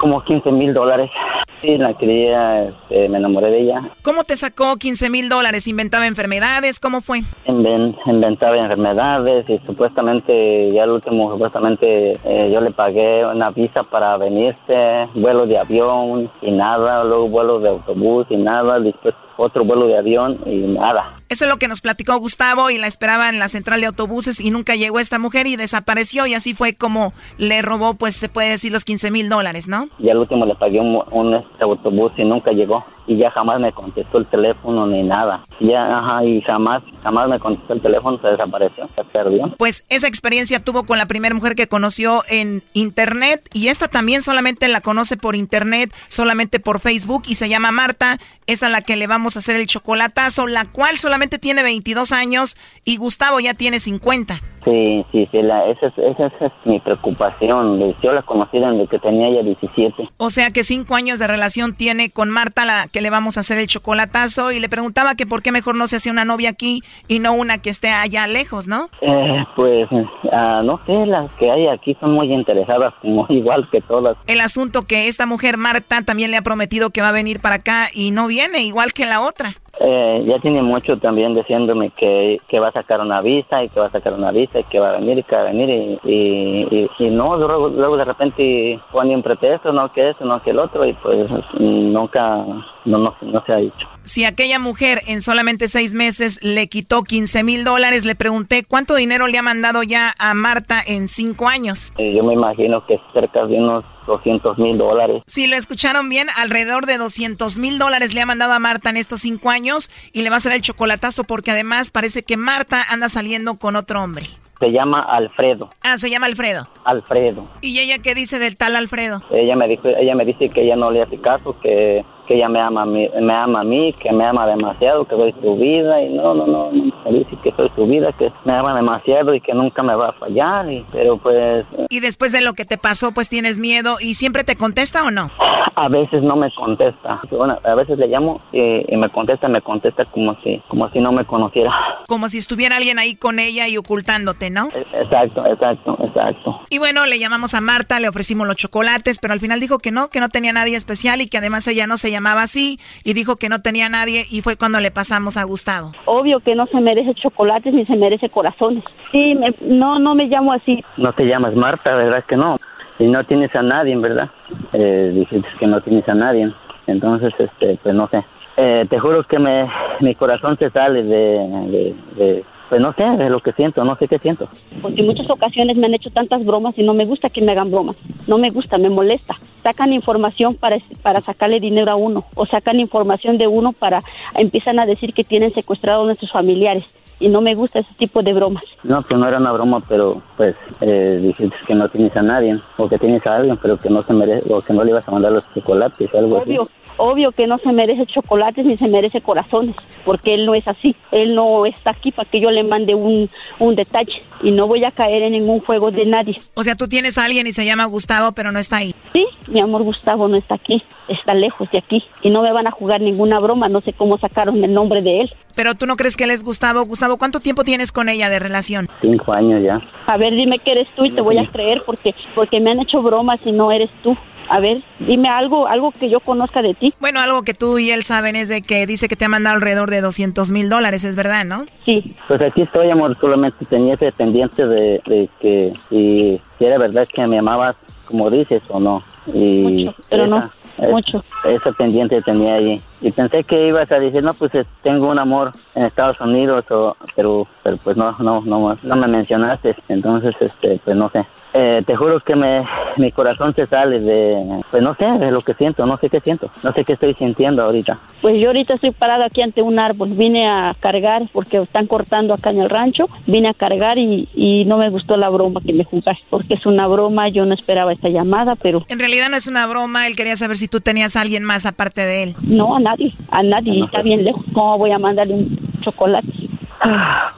como 15 mil dólares. Sí, la quería, este, me enamoré de ella. ¿Cómo te sacó 15 mil dólares? ¿Inventaba enfermedades? ¿Cómo fue? inventaba enfermedades y supuestamente, ya el último, supuestamente eh, yo le pagué una visa para venirse, vuelo de avión y nada, luego vuelo de autobús y nada, después otro vuelo de avión y nada. Eso es lo que nos platicó Gustavo y la esperaba en la central de autobuses y nunca llegó esta mujer y desapareció y así fue como le robó, pues se puede decir, los 15 mil dólares, ¿no? Y al último le pagué un, un este autobús y nunca llegó y ya jamás me contestó el teléfono ni nada. Ya, ajá, y jamás, jamás me contestó el teléfono, se desapareció, se perdió. Pues esa experiencia tuvo con la primera mujer que conoció en internet y esta también solamente la conoce por internet, solamente por Facebook y se llama Marta, es a la que le vamos a hacer el chocolatazo, la cual solamente tiene 22 años y Gustavo ya tiene 50. Sí, sí, sí, la, esa, es, esa, es mi preocupación. Yo la conocí desde que tenía ya 17. O sea que cinco años de relación tiene con Marta, la que le vamos a hacer el chocolatazo, y le preguntaba que por qué mejor no se hace una novia aquí y no una que esté allá lejos, ¿no? Eh, pues, uh, no sé, las que hay aquí son muy interesadas, como igual que todas. El asunto que esta mujer, Marta, también le ha prometido que va a venir para acá y no viene, igual que la otra. Eh, ya tiene mucho también diciéndome que, que, va a sacar una visa y que va a sacar una visa y que va a venir y que va a venir y, y, y, no, luego, luego de repente pone un pretexto, no que eso, no que el otro y pues nunca, no, no, no se ha dicho. Si aquella mujer en solamente seis meses le quitó 15 mil dólares, le pregunté cuánto dinero le ha mandado ya a Marta en cinco años. Yo me imagino que cerca de unos 200 mil dólares. Si lo escucharon bien, alrededor de 200 mil dólares le ha mandado a Marta en estos cinco años y le va a hacer el chocolatazo porque además parece que Marta anda saliendo con otro hombre. Se llama Alfredo. Ah, se llama Alfredo. Alfredo. ¿Y ella qué dice del tal Alfredo? Ella me dijo, ella me dice que ella no le hace caso, que, que ella me ama, a mí, me ama a mí, que me ama demasiado, que soy su vida y no, no, no, me dice que soy su vida, que me ama demasiado y que nunca me va a fallar, y, pero pues... Y después de lo que te pasó, pues tienes miedo y siempre te contesta o no? A veces no me contesta. Bueno, a veces le llamo y, y me contesta, me contesta como si, como si no me conociera. Como si estuviera alguien ahí con ella y ocultándote, ¿no? Exacto, exacto, exacto. Y bueno, le llamamos a Marta, le ofrecimos los chocolates, pero al final dijo que no, que no tenía nadie especial y que además ella no se llamaba así y dijo que no tenía nadie y fue cuando le pasamos a Gustavo. Obvio que no se merece chocolates ni se merece corazones. Sí, me, no, no me llamo así. No te llamas Marta, ¿verdad que no? Y no tienes a nadie, ¿verdad? Eh, dijiste que no tienes a nadie. Entonces, este, pues no sé. Eh, te juro que me, mi corazón se sale de, de pues no sé, de lo que siento, no sé qué siento. Porque en muchas ocasiones me han hecho tantas bromas y no me gusta que me hagan bromas. No me gusta, me molesta. Sacan información para, para sacarle dinero a uno o sacan información de uno para empiezan a decir que tienen secuestrados a nuestros familiares y no me gusta ese tipo de bromas. No, que no era una broma, pero pues eh, dijiste que no tienes a nadie o que tienes a alguien, pero que no se merece o que no le ibas a mandar los chocolates o algo Obvio. así. Obvio que no se merece chocolates ni se merece corazones, porque él no es así. Él no está aquí para que yo le mande un, un detalle y no voy a caer en ningún juego de nadie. O sea, tú tienes a alguien y se llama Gustavo, pero no está ahí. Sí, mi amor Gustavo no está aquí, está lejos de aquí y no me van a jugar ninguna broma, no sé cómo sacaron el nombre de él. Pero tú no crees que él es Gustavo. Gustavo, ¿cuánto tiempo tienes con ella de relación? Cinco años ya. A ver, dime que eres tú y te voy a creer porque, porque me han hecho bromas y no eres tú. A ver, dime algo, algo que yo conozca de ti. Bueno, algo que tú y él saben es de que dice que te ha mandado alrededor de 200 mil dólares, es verdad, ¿no? Sí. Pues aquí estoy, amor, solamente tenía ese pendiente de, de que si, si era verdad que me amabas como dices o no. Y Mucho, pero no, es- mucho. Ese pendiente tenía allí. Y pensé que ibas a decir, no, pues tengo un amor en Estados Unidos, o, pero, pero pues no, no, no, no me mencionaste. Entonces, este, pues no sé. Eh, te juro que me, mi corazón se sale de, pues no sé, de lo que siento, no sé qué siento, no sé qué estoy sintiendo ahorita. Pues yo ahorita estoy parada aquí ante un árbol. Vine a cargar porque están cortando acá en el rancho. Vine a cargar y, y no me gustó la broma que me jugaste. Porque es una broma, yo no esperaba esta llamada, pero En realidad no es una broma, él quería saber si tú tenías a alguien más aparte de él. no nadie. A nadie. Está bien lejos. ¿Cómo voy a mandarle un chocolate?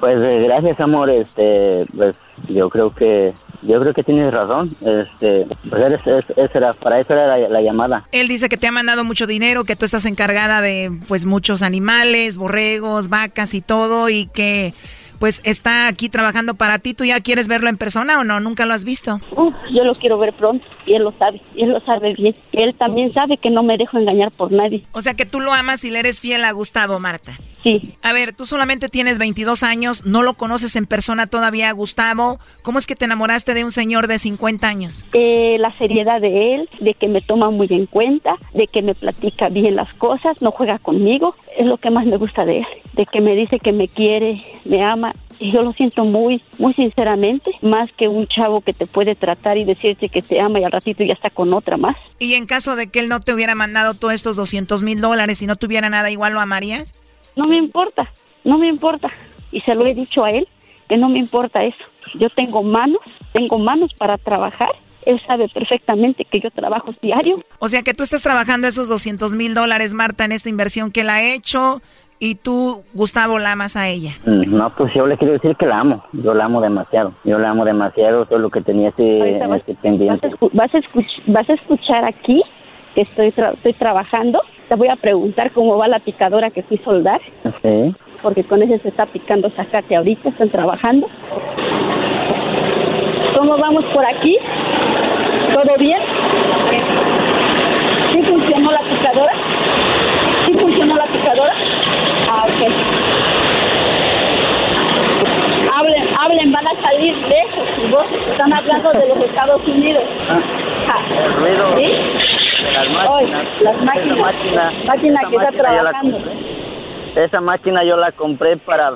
Pues eh, gracias, amor. Este, pues yo creo que yo creo que tienes razón. Este, pues eres, es, era, para eso era la, la, llamada. Él dice que te ha mandado mucho dinero, que tú estás encargada de pues muchos animales, borregos, vacas y todo y que pues está aquí trabajando para ti. ¿Tú ya quieres verlo en persona o no? ¿Nunca lo has visto? yo lo quiero ver pronto y él lo sabe, y él lo sabe bien. Él también sabe que no me dejo engañar por nadie. O sea que tú lo amas y le eres fiel a Gustavo, Marta. Sí. A ver, tú solamente tienes 22 años, no lo conoces en persona todavía, Gustavo. ¿Cómo es que te enamoraste de un señor de 50 años? Eh, la seriedad de él, de que me toma muy en cuenta, de que me platica bien las cosas, no juega conmigo. Es lo que más me gusta de él, de que me dice que me quiere, me ama. Y yo lo siento muy, muy sinceramente, más que un chavo que te puede tratar y decirte que te ama y al ratito ya está con otra más. Y en caso de que él no te hubiera mandado todos estos 200 mil dólares y no tuviera nada, ¿igual lo amarías? No me importa, no me importa. Y se lo he dicho a él, que no me importa eso. Yo tengo manos, tengo manos para trabajar. Él sabe perfectamente que yo trabajo diario. O sea que tú estás trabajando esos 200 mil dólares, Marta, en esta inversión que él ha hecho y tú, Gustavo, la amas a ella. Mm, no, pues yo le quiero decir que la amo. Yo la amo demasiado. Yo la amo demasiado. Todo lo que tenía ese, pendiente. Vas a, vas a escuchar aquí que estoy, estoy trabajando. Te voy a preguntar cómo va la picadora que fui a soldar. Sí. Porque con ese se está picando sacate ahorita, están trabajando. ¿Cómo vamos por aquí? ¿Todo bien? ¿Sí funcionó la picadora? ¿Sí funcionó la picadora? Ah. Hablen, hablen, van a salir lejos. Y vos están hablando de los Estados Unidos. Ah, el ruido. ¿Sí? las máquinas. las máquinas. Máquina, máquina que está trabajando. Esa máquina yo la compré para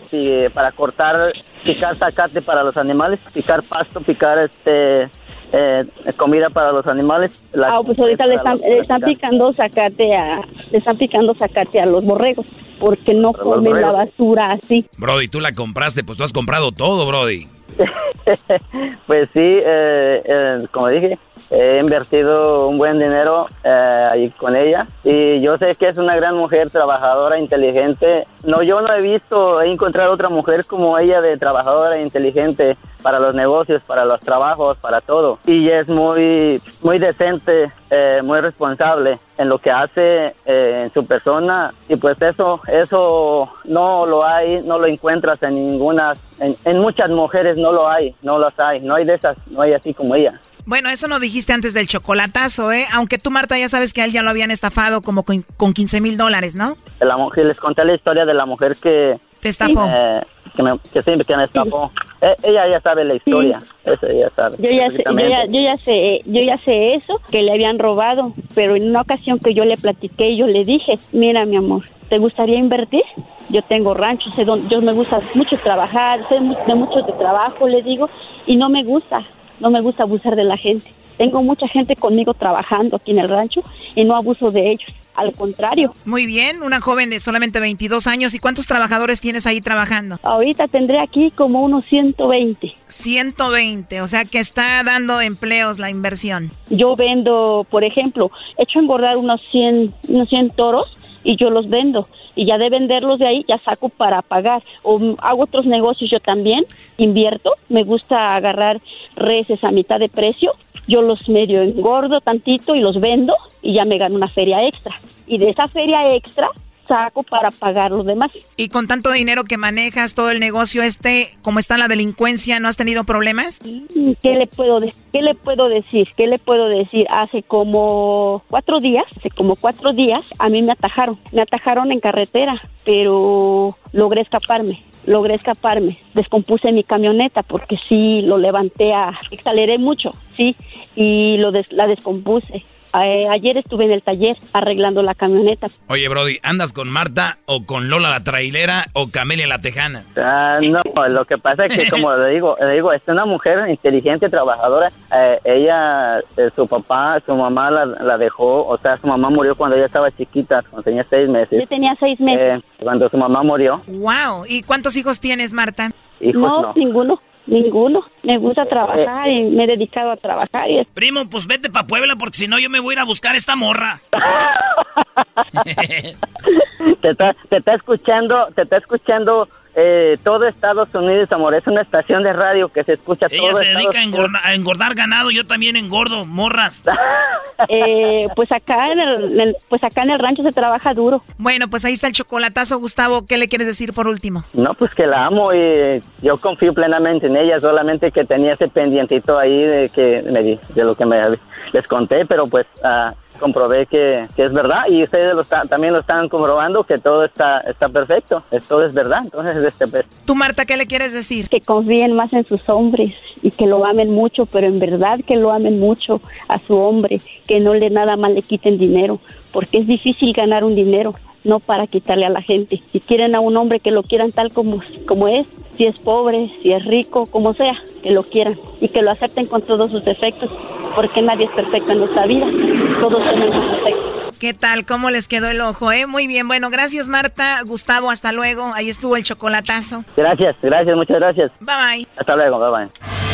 para cortar, picar zacate para los animales, picar pasto, picar este eh, comida para los animales. ah, pues ahorita le están, le están picando zacate a, le están picando zacate a los borregos porque no comen la basura así. Brody, tú la compraste, pues tú has comprado todo, Brody. pues sí, eh, eh, como dije, he invertido un buen dinero eh, ahí con ella y yo sé que es una gran mujer, trabajadora, inteligente. No, yo no he visto, he encontrado otra mujer como ella de trabajadora, inteligente para los negocios, para los trabajos, para todo. Y es muy, muy decente, eh, muy responsable en lo que hace eh, en su persona y pues eso, eso no lo hay, no lo encuentras en ninguna, en, en muchas mujeres no lo hay, no las hay, no hay de esas, no hay así como ella. Bueno, eso no dijiste antes del chocolatazo, ¿eh? Aunque tú, Marta, ya sabes que a él ya lo habían estafado como con, con 15 mil dólares, ¿no? La mujer, les conté la historia de la mujer que... Te estafó. Eh, que, me, que, sí, que me estafó. Eh, ella ya sabe la historia. Eso ella sabe. Yo ya, sé, yo, ya, yo, ya sé, yo ya sé eso, que le habían robado. Pero en una ocasión que yo le platiqué, yo le dije, mira, mi amor, ¿te gustaría invertir? Yo tengo rancho, sé dónde, yo me gusta mucho trabajar, sé de mucho de trabajo, le digo, y no me gusta no me gusta abusar de la gente. Tengo mucha gente conmigo trabajando aquí en el rancho y no abuso de ellos. Al contrario. Muy bien, una joven de solamente 22 años. ¿Y cuántos trabajadores tienes ahí trabajando? Ahorita tendré aquí como unos 120. 120, o sea que está dando empleos la inversión. Yo vendo, por ejemplo, he hecho engordar unos 100, unos 100 toros y yo los vendo. Y ya de venderlos de ahí ya saco para pagar. O hago otros negocios yo también invierto me gusta agarrar reses a mitad de precio yo los medio engordo tantito y los vendo y ya me gano una feria extra. Y de esa feria extra saco para pagar los demás. Y con tanto dinero que manejas, todo el negocio este, ¿cómo está la delincuencia? ¿No has tenido problemas? ¿Qué le puedo, qué le puedo decir? ¿Qué le puedo decir? Hace como cuatro días, hace como cuatro días, a mí me atajaron. Me atajaron en carretera, pero logré escaparme logré escaparme. Descompuse mi camioneta porque sí lo levanté a, aceleré mucho, sí, y lo la descompuse. Eh, ayer estuve en el taller arreglando la camioneta. Oye, Brody, ¿andas con Marta o con Lola la trailera o Camelia la tejana? Ah, no, lo que pasa es que, como le digo, le digo, es una mujer inteligente, trabajadora. Eh, ella, eh, su papá, su mamá la, dejó, o sea, su mamá murió cuando ella estaba chiquita, cuando tenía seis meses. Yo tenía seis meses. cuando su mamá murió. Wow, ¿y cuántos hijos tienes, Marta? Hijos, no, ninguno. Ninguno. Me gusta trabajar y me he dedicado a trabajar. Y... Primo, pues vete para Puebla porque si no yo me voy a ir a buscar esta morra. te está, te está escuchando, te está escuchando eh, todo Estados Unidos, amor. Es una estación de radio que se escucha Ella todo se Estados dedica a engordar, a engordar ganado, yo también engordo, morras. Eh, pues acá en el, pues acá en el rancho se trabaja duro. Bueno, pues ahí está el chocolatazo, Gustavo. ¿Qué le quieres decir por último? No, pues que la amo y yo confío plenamente en ella, solamente que tenía ese pendientito ahí de que me di- de lo que me les conté, pero pues ah, comprobé que, que es verdad y ustedes lo está- también lo están comprobando que todo está está perfecto, todo es verdad. Entonces, este, pues, Tú, Marta, ¿qué le quieres decir? Que confíen más en sus hombres y que lo amen mucho, pero en verdad que lo amen mucho a su hombre, que no le nada más le quiten dinero, porque es difícil ganar un dinero, no para quitarle a la gente. Si quieren a un hombre que lo quieran tal como, como es, si es pobre, si es rico, como sea, que lo quieran y que lo acepten con todos sus defectos, porque nadie es perfecto en nuestra vida, todos tenemos defectos. ¿Qué tal? ¿Cómo les quedó el ojo, eh? Muy bien, bueno, gracias, Marta. Gustavo, hasta luego. Ahí estuvo el chocolatazo. gracias, gracias, muchas gracias. Bye bye. Hasta luego, bye bye.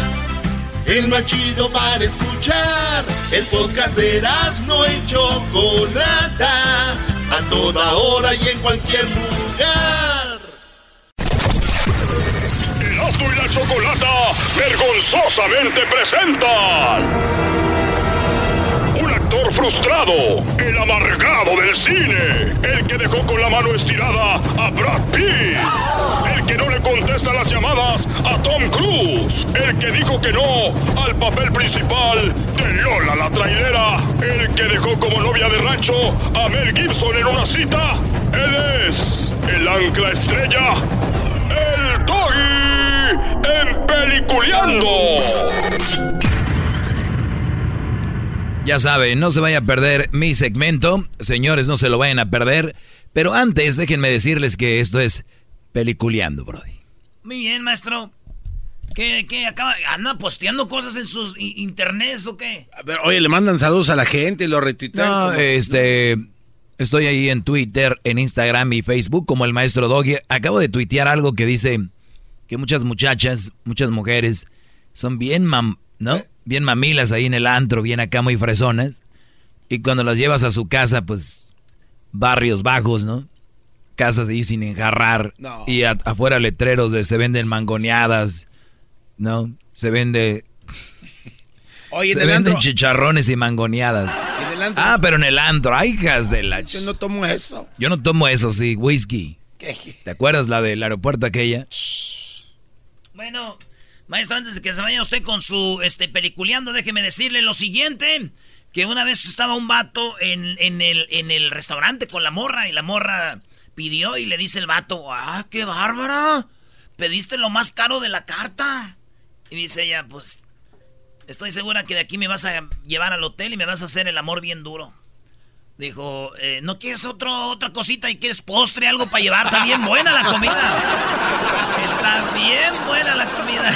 El más chido para escuchar. El podcast de Erasmo y Chocolata. A toda hora y en cualquier lugar. Erasmo y la Chocolata vergonzosamente presentan. Un actor frustrado, el amargado del cine, el que dejó con la mano estirada a Brad Pitt, que no le contesta las llamadas a Tom Cruise, el que dijo que no al papel principal de Lola la trailera, el que dejó como novia de rancho a Mel Gibson en una cita. Él es el ancla estrella, el Doggy en Peliculeando. Ya saben, no se vaya a perder mi segmento. Señores, no se lo vayan a perder. Pero antes, déjenme decirles que esto es Peliculeando, Brody. Muy bien, maestro. ¿Qué, qué acaba? ¿Anda posteando cosas en sus internets o qué? A ver, oye, le mandan saludos a la gente y lo retuitean. No, como- este. Estoy ahí en Twitter, en Instagram y Facebook como el maestro Doggy. Acabo de tuitear algo que dice que muchas muchachas, muchas mujeres son bien mam, ¿no? Bien mamilas ahí en el antro, bien acá muy fresonas. Y cuando las llevas a su casa, pues barrios bajos, ¿no? Casas ahí sin enjarrar. No. Y a- afuera letreros de se venden mangoneadas, ¿no? Se vende Oye, en se el venden antro. chicharones y mangoneadas. En el antro. Ah, pero en el antro, ay, hijas de la... Yo no tomo eso. Yo no tomo eso, sí, whisky. ¿Te acuerdas la del aeropuerto aquella? Bueno, maestro, antes de que se vaya usted con su este peliculeando, déjeme decirle lo siguiente. Que una vez estaba un vato en, en el, en el restaurante con la morra y la morra pidió y le dice el vato, ah, qué bárbara, pediste lo más caro de la carta. Y dice ella, pues, estoy segura que de aquí me vas a llevar al hotel y me vas a hacer el amor bien duro. Dijo, eh, ¿no quieres otro, otra cosita y quieres postre, algo para llevar? Está bien buena la comida. Está bien buena la comida.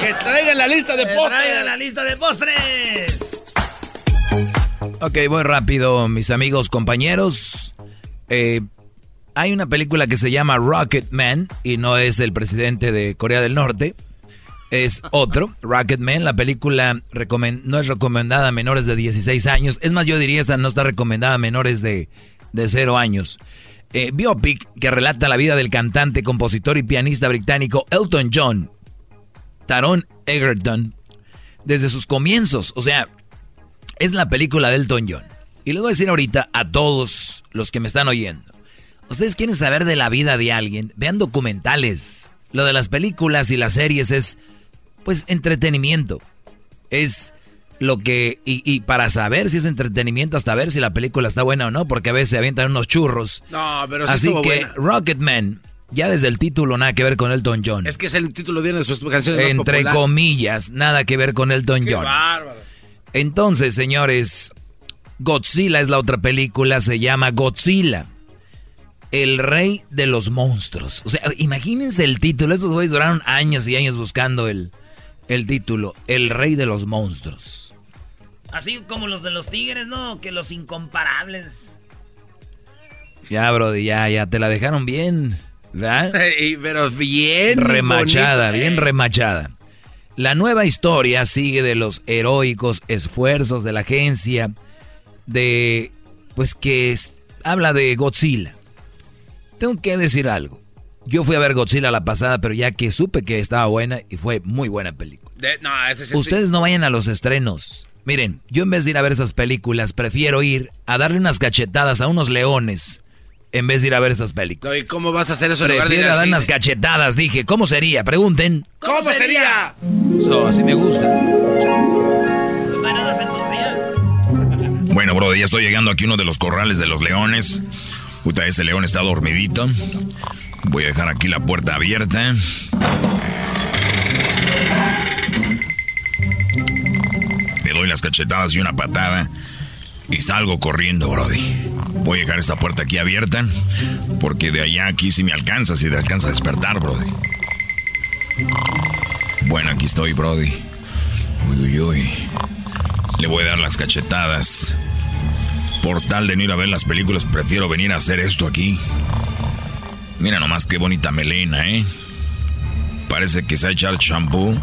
Que traigan la lista de Que postres. traigan la lista de postres. Ok, voy rápido, mis amigos, compañeros. Eh, hay una película que se llama Rocket Man y no es el presidente de Corea del Norte. Es otro, Rocket Man. La película no es recomendada a menores de 16 años. Es más, yo diría esta no está recomendada a menores de, de 0 años. Eh, biopic que relata la vida del cantante, compositor y pianista británico Elton John, Taron Egerton, desde sus comienzos. O sea, es la película de Elton John. Y les voy a decir ahorita a todos los que me están oyendo. Ustedes quieren saber de la vida de alguien, vean documentales. Lo de las películas y las series es, pues, entretenimiento. Es lo que, y, y para saber si es entretenimiento, hasta ver si la película está buena o no, porque a veces se avientan unos churros. No, pero sí Así que buena. Rocketman, ya desde el título nada que ver con Elton John. Es que es el título de sus canciones Entre comillas, nada que ver con Elton Qué John. bárbaro. El rey de los monstruos. O sea, imagínense el título. Estos güeyes duraron años y años buscando el, el título. El rey de los monstruos. Así como los de los tigres, ¿no? Que los incomparables. Ya, Brody, ya, ya. Te la dejaron bien. ¿Verdad? pero bien. Remachada, bien remachada. La nueva historia sigue de los heroicos esfuerzos de la agencia de, pues que habla de Godzilla. Tengo que decir algo. Yo fui a ver Godzilla la pasada, pero ya que supe que estaba buena y fue muy buena película. Ustedes no vayan a los estrenos. Miren, yo en vez de ir a ver esas películas, prefiero ir a darle unas cachetadas a unos leones en vez de ir a ver esas películas. ¿Y cómo vas a hacer eso en lugar de ir a dar unas cachetadas? Dije, ¿cómo sería? Pregunten. ¿Cómo, sería? Eso, así me gusta. Bueno, bro, ya estoy llegando aquí a uno de los corrales de los leones. Puta, ese león está dormidito. Voy a dejar aquí la puerta abierta. Le doy las cachetadas y una patada. Y salgo corriendo, Brody. Voy a dejar esta puerta aquí abierta. Porque de allá aquí sí me alcanza, si te alcanza a despertar, Brody. Bueno, aquí estoy, Brody. Uy, uy, uy. Le voy a dar las cachetadas. Por tal de no ir a ver las películas, prefiero venir a hacer esto aquí. Mira nomás qué bonita melena, ¿eh? Parece que se ha echado champú.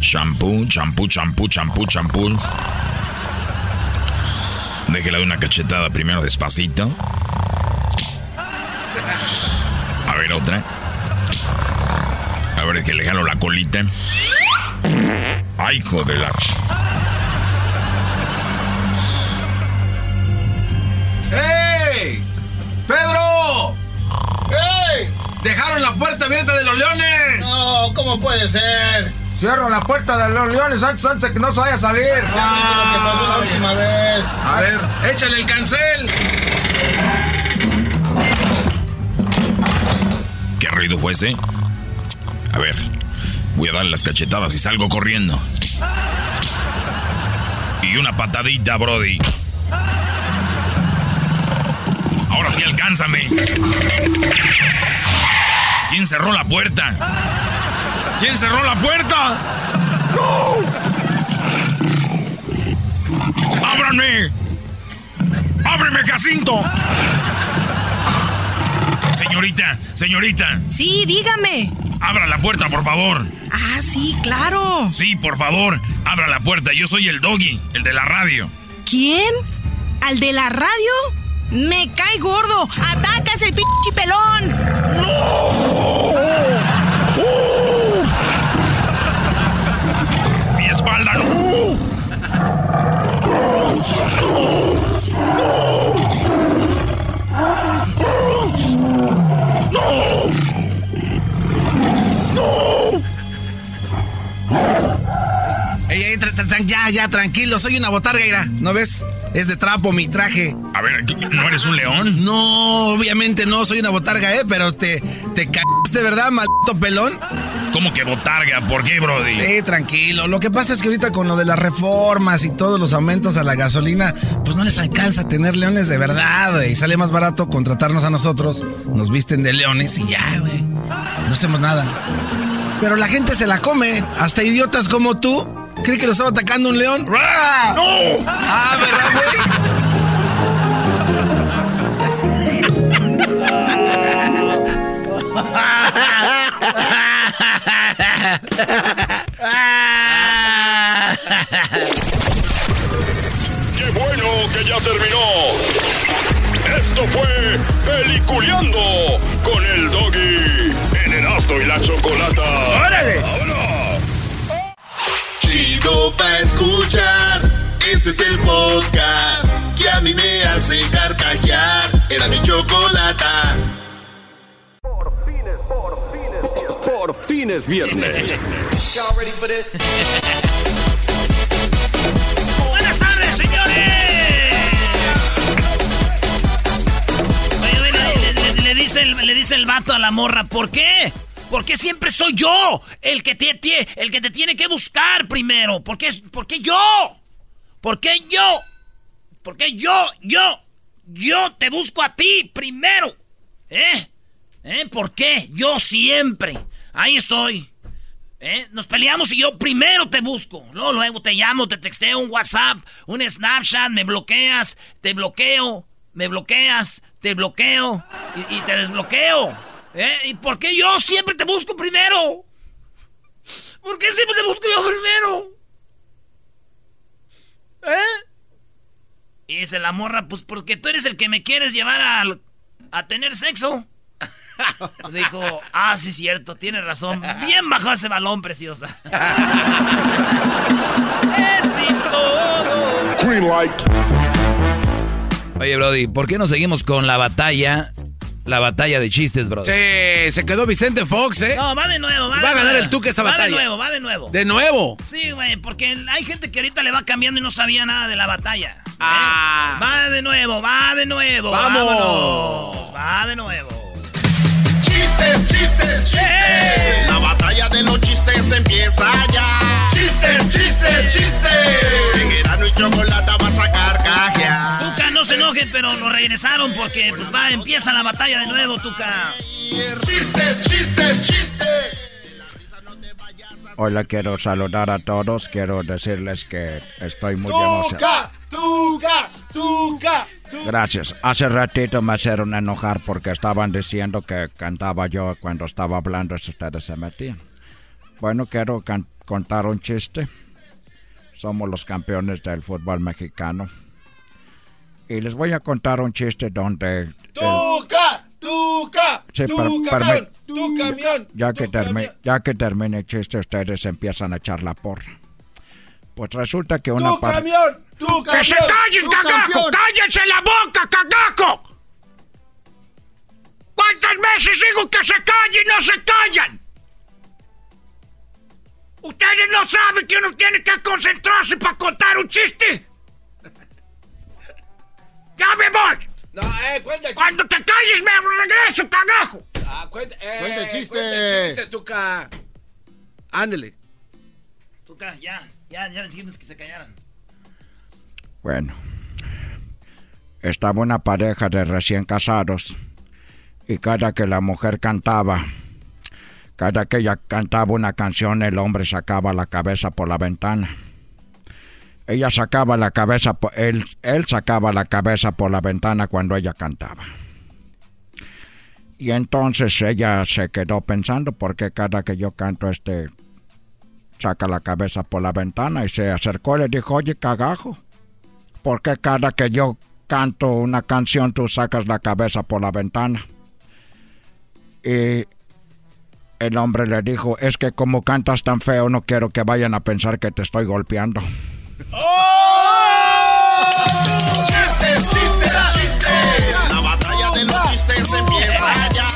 Champú, champú, champú, champú, champú. Déjela de una cachetada primero despacito. A ver otra. A ver que le jalo la colita. Ay, hijo de la... ¡Hey! ¡Pedro! ¡Hey! ¡Dejaron la puerta abierta de los leones! No, ¿cómo puede ser? Cierran la puerta de los leones antes, antes de que no se vaya a salir. Ah, lo que pasó la última vez. A ver, échale el cancel. ¿Qué ruido fue ese? A ver, voy a darle las cachetadas y salgo corriendo. Y una patadita, Brody. Ahora sí, alcánzame. ¿Quién cerró la puerta? ¿Quién cerró la puerta? ¡No! ¡Ábranme! ¡Ábreme, Jacinto! Señorita, señorita. Sí, dígame. Abra la puerta, por favor. Ah, sí, claro. Sí, por favor, abra la puerta. Yo soy el doggy, el de la radio. ¿Quién? ¿Al de la radio? Me cae gordo. ¡Atacas el pinche pelón! ¡No! ¡Mi espalda, no! ¡No! ¡No! Ey, ey, ya, ya, tranquilo. Soy una botarga, ira. ¿No ves? Es de trapo mi traje. A ver, ¿no eres un león? No, obviamente no, soy una botarga, ¿eh? Pero te, te cagaste, ¿verdad, maldito pelón? ¿Cómo que botarga? ¿Por qué, Brody? Sí, tranquilo. Lo que pasa es que ahorita con lo de las reformas y todos los aumentos a la gasolina, pues no les alcanza tener leones de verdad, güey. Sale más barato contratarnos a nosotros, nos visten de leones y ya, güey. No hacemos nada. Pero la gente se la come, hasta idiotas como tú. ¿Cree que lo estaba atacando un león? ¡No! Ah, ¿verdad, güey? ¡Qué bueno que ya terminó! Esto fue Peliculeando con el Doggy en Erasmo y la Chocolata. ¡Órale! Chido pa' escuchar. Este es el podcast que a mí me hace carcajear. Era mi chocolata. Por fin es viernes. Buenas tardes, señores. Oye, oye, le, le- le dice el, le dice el vato a la morra, ¿por qué? Porque siempre soy yo el que te, el que te tiene que buscar primero. ¿Por qué, por qué yo? ¿Por qué yo? ¿Por qué yo? Yo. yo te busco a ti primero. ¿Eh? ¿Eh? ¿Por qué? Yo siempre. Ahí estoy. ¿Eh? Nos peleamos y yo primero te busco. Luego te llamo, te texteo un WhatsApp, un Snapchat, me bloqueas, te bloqueo, me bloqueas, te bloqueo y, te desbloqueo. ¿Eh? ¿Y por qué yo siempre te busco primero? ¿Por qué siempre te busco yo primero? ¿Eh? Y dice la morra, pues porque tú eres el que me quieres llevar a, a tener sexo. Dijo, ah, sí, cierto, tiene razón. Bien bajó ese balón, preciosa. es mi todo. Oye, Brody, ¿por qué no seguimos con la batalla? La batalla de chistes, Brody. Sí, se quedó Vicente Fox, ¿eh? No, va de nuevo, va, va a ganar el Tuque esta batalla. Va de nuevo, va de nuevo. ¿De nuevo? Sí, güey, porque hay gente que ahorita le va cambiando y no sabía nada de la batalla. Ah. Va de nuevo, va de nuevo. Vamos. Vámonos. Va de nuevo chistes, chistes, chistes. La batalla de los chistes empieza ya. Chistes, chistes, chistes. En y Chocolata va a sacar caja. Tuca, no se enojen, pero lo regresaron porque pues va, empieza la batalla de nuevo, Tuca. Chistes, chistes, chistes. Hola, quiero saludar a todos. Quiero decirles que estoy muy emocionado. ¡Tuca! ¡Tuca! ¡Tuca! Gracias. Hace ratito me hicieron enojar porque estaban diciendo que cantaba yo cuando estaba hablando y ustedes se metían. Bueno, quiero contar un chiste. Somos los campeones del fútbol mexicano. Y les voy a contar un chiste donde... ¡Tuca! ¡Tuca! ¡Tu camión! ¡Tu camión! Ya que, ya que termine el chiste, ustedes empiezan a echar la porra. Pues resulta que una... ¡Tu camión! ¡Que se callen, cagajo! ¡Cállense la boca, cagajo! ¿Cuántas veces digo que se callen y no se callan? ¿Ustedes no saben que uno tiene que concentrarse para contar un chiste? ¡Ya me voy! No, eh, cuenta el Cuando te calles me regreso, cagajo. Ah, cuenta, eh, cuenta el chiste. Cuenta el chiste, Tuca. Ándele. Tuca, ya, ya, ya dijimos que se callaran. Bueno, estaba una pareja de recién casados y cada que la mujer cantaba, cada que ella cantaba una canción, el hombre sacaba la cabeza por la ventana. Ella sacaba la cabeza, él, él sacaba la cabeza por la ventana cuando ella cantaba. Y entonces ella se quedó pensando porque cada que yo canto este saca la cabeza por la ventana y se acercó y le dijo, oye, cagajo, porque cada que yo canto una canción tú sacas la cabeza por la ventana. Y el hombre le dijo, es que como cantas tan feo no quiero que vayan a pensar que te estoy golpeando. ¡Oh! La batalla de los chistes empieza ya.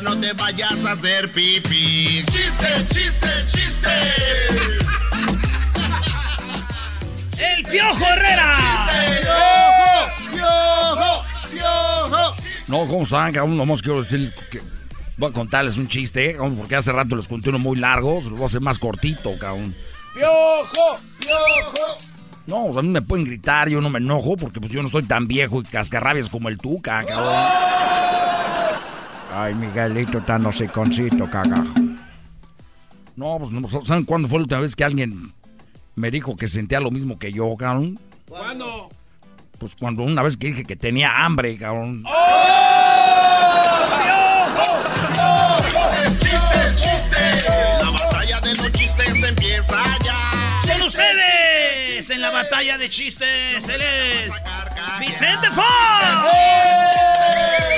Chistes. no te vayas a hacer pipí. Chistes, chistes, chistes. El Piojo Herrera. Piojo, piojo, piojo. No, ¿cómo están? Aún nomás quiero decir que voy a contarles un chiste, porque hace rato les conté uno muy largo, lo voy a hacer más cortito, cabrón. Piojo, piojo. No, o sea, a mí me pueden gritar, yo no me enojo porque pues yo no estoy tan viejo y cascarrabias como el Tuca, cabrón. Ay, Miguelito tan hociconcito, cagajo. No, pues no, ¿saben cuándo fue la última vez que alguien me dijo que sentía lo mismo que yo, cabrón? ¿Cuándo? Pues cuando una vez que dije que tenía hambre, cabrón. ¡Chistes, ustedes! En la batalla de chistes, él es Vicente Fox.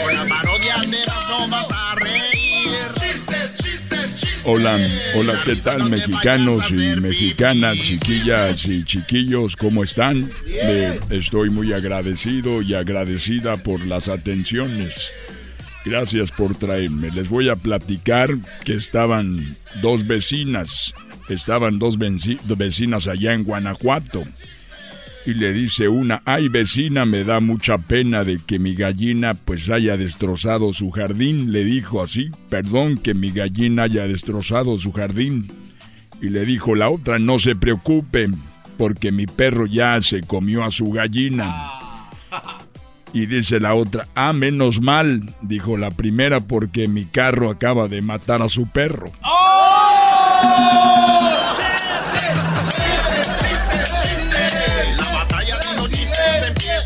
Con la parodia de no vas a reír. Chistes, chistes, chistes. Hola, hola, ¿qué tal mexicanos y mexicanas, chiquillas y chiquillos? ¿Cómo están? Le estoy muy agradecido y agradecida por las atenciones. Gracias por traerme. Les voy a platicar que estaban dos vecinas, estaban dos vecinas allá en Guanajuato. Y le dice una, ay vecina, me da mucha pena de que mi gallina pues haya destrozado su jardín. Le dijo así, perdón que mi gallina haya destrozado su jardín. Y le dijo la otra, no se preocupe, porque mi perro ya se comió a su gallina. Y dice la otra, ah, menos mal, dijo la primera, porque mi carro acaba de matar a su perro.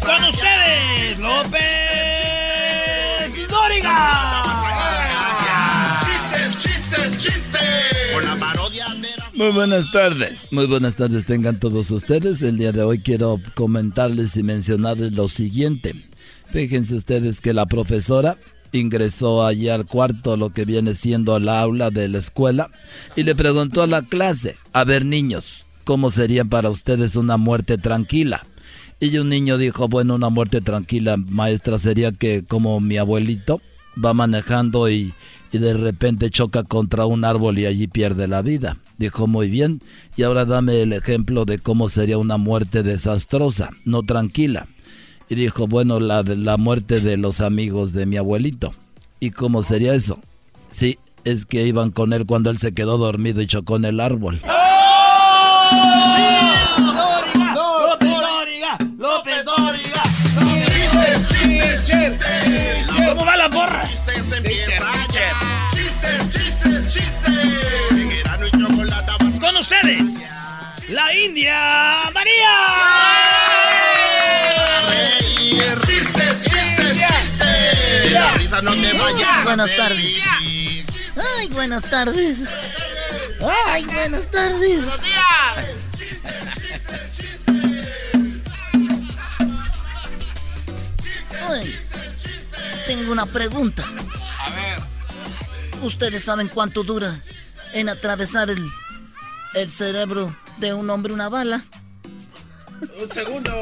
Con ustedes, López Dóriga. Chistes, chistes, chistes. Con la parodia de la... Muy buenas tardes, muy buenas tardes tengan todos ustedes. El día de hoy quiero comentarles y mencionarles lo siguiente. Fíjense ustedes que la profesora ingresó allí al cuarto, lo que viene siendo la aula de la escuela, y le preguntó a la clase, a ver niños, ¿cómo sería para ustedes una muerte tranquila? Y un niño dijo, bueno, una muerte tranquila, maestra, sería que como mi abuelito va manejando y, y de repente choca contra un árbol y allí pierde la vida. Dijo, muy bien, y ahora dame el ejemplo de cómo sería una muerte desastrosa, no tranquila. Y dijo, bueno, la, de la muerte de los amigos de mi abuelito. ¿Y cómo sería eso? Sí, es que iban con él cuando él se quedó dormido y chocó en el árbol. López Dóriga, López Dóriga. Chistes, chistes, chistes. ¿Cómo va la porra? Chistes empieza ya. Chistes, chistes, chistes. Con ustedes, la India María. Risa no te vaya. a Buenas tardes. Ay, buenas tardes. Ay, buenas tardes. Ay, tengo una pregunta. A ver. ¿Ustedes saben cuánto dura en atravesar el, el cerebro de un hombre una bala? Un segundo.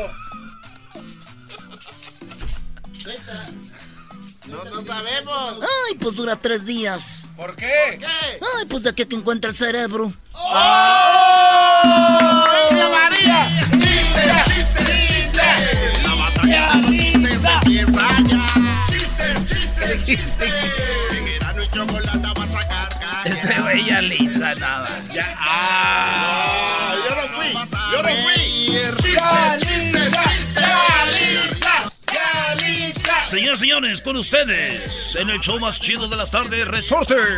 No, no sabemos. Ay, pues dura tres días. ¿Por qué? Ay, pues de aquí que encuentra el cerebro. ¡India María! Chistes, chistes, chistes. La batalla de los chistes empieza ya. Chistes, chistes, chistes. En y chocolate va a caña. Este güey ya liza nada. Ya. ¡Ah! Yo no fui. Yo no fui. Chistes, chistes. Señoras y señores, con ustedes, en el show más chido de las tardes, Resorter.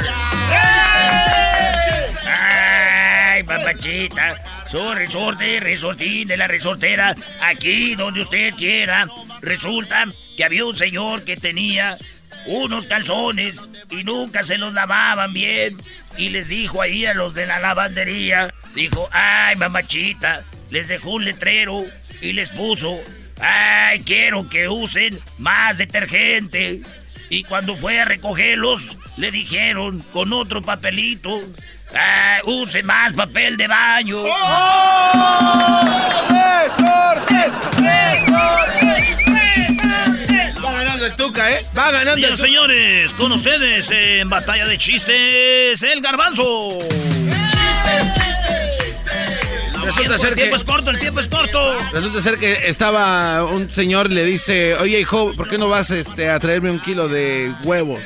Ay, papachita, soy Resorte, Resortín de la Resortera, aquí donde usted quiera. Resulta que había un señor que tenía unos calzones y nunca se los lavaban bien. Y les dijo ahí a los de la lavandería, dijo, ay, mamachita, les dejó un letrero y les puso, ay, quiero que usen más detergente. Y cuando fue a recogerlos, le dijeron con otro papelito, ay, use más papel de baño. ¡Resortes! ¡Resortes! Va ganando el Tuca, ¿eh? Va ganando el Tuca. señores, con ustedes en Batalla de Chistes, el garbanzo. Resulta ser el que tiempo es corto, el tiempo es corto. resulta ser que estaba un señor le dice, oye hijo, ¿por qué no vas este, a traerme un kilo de huevos?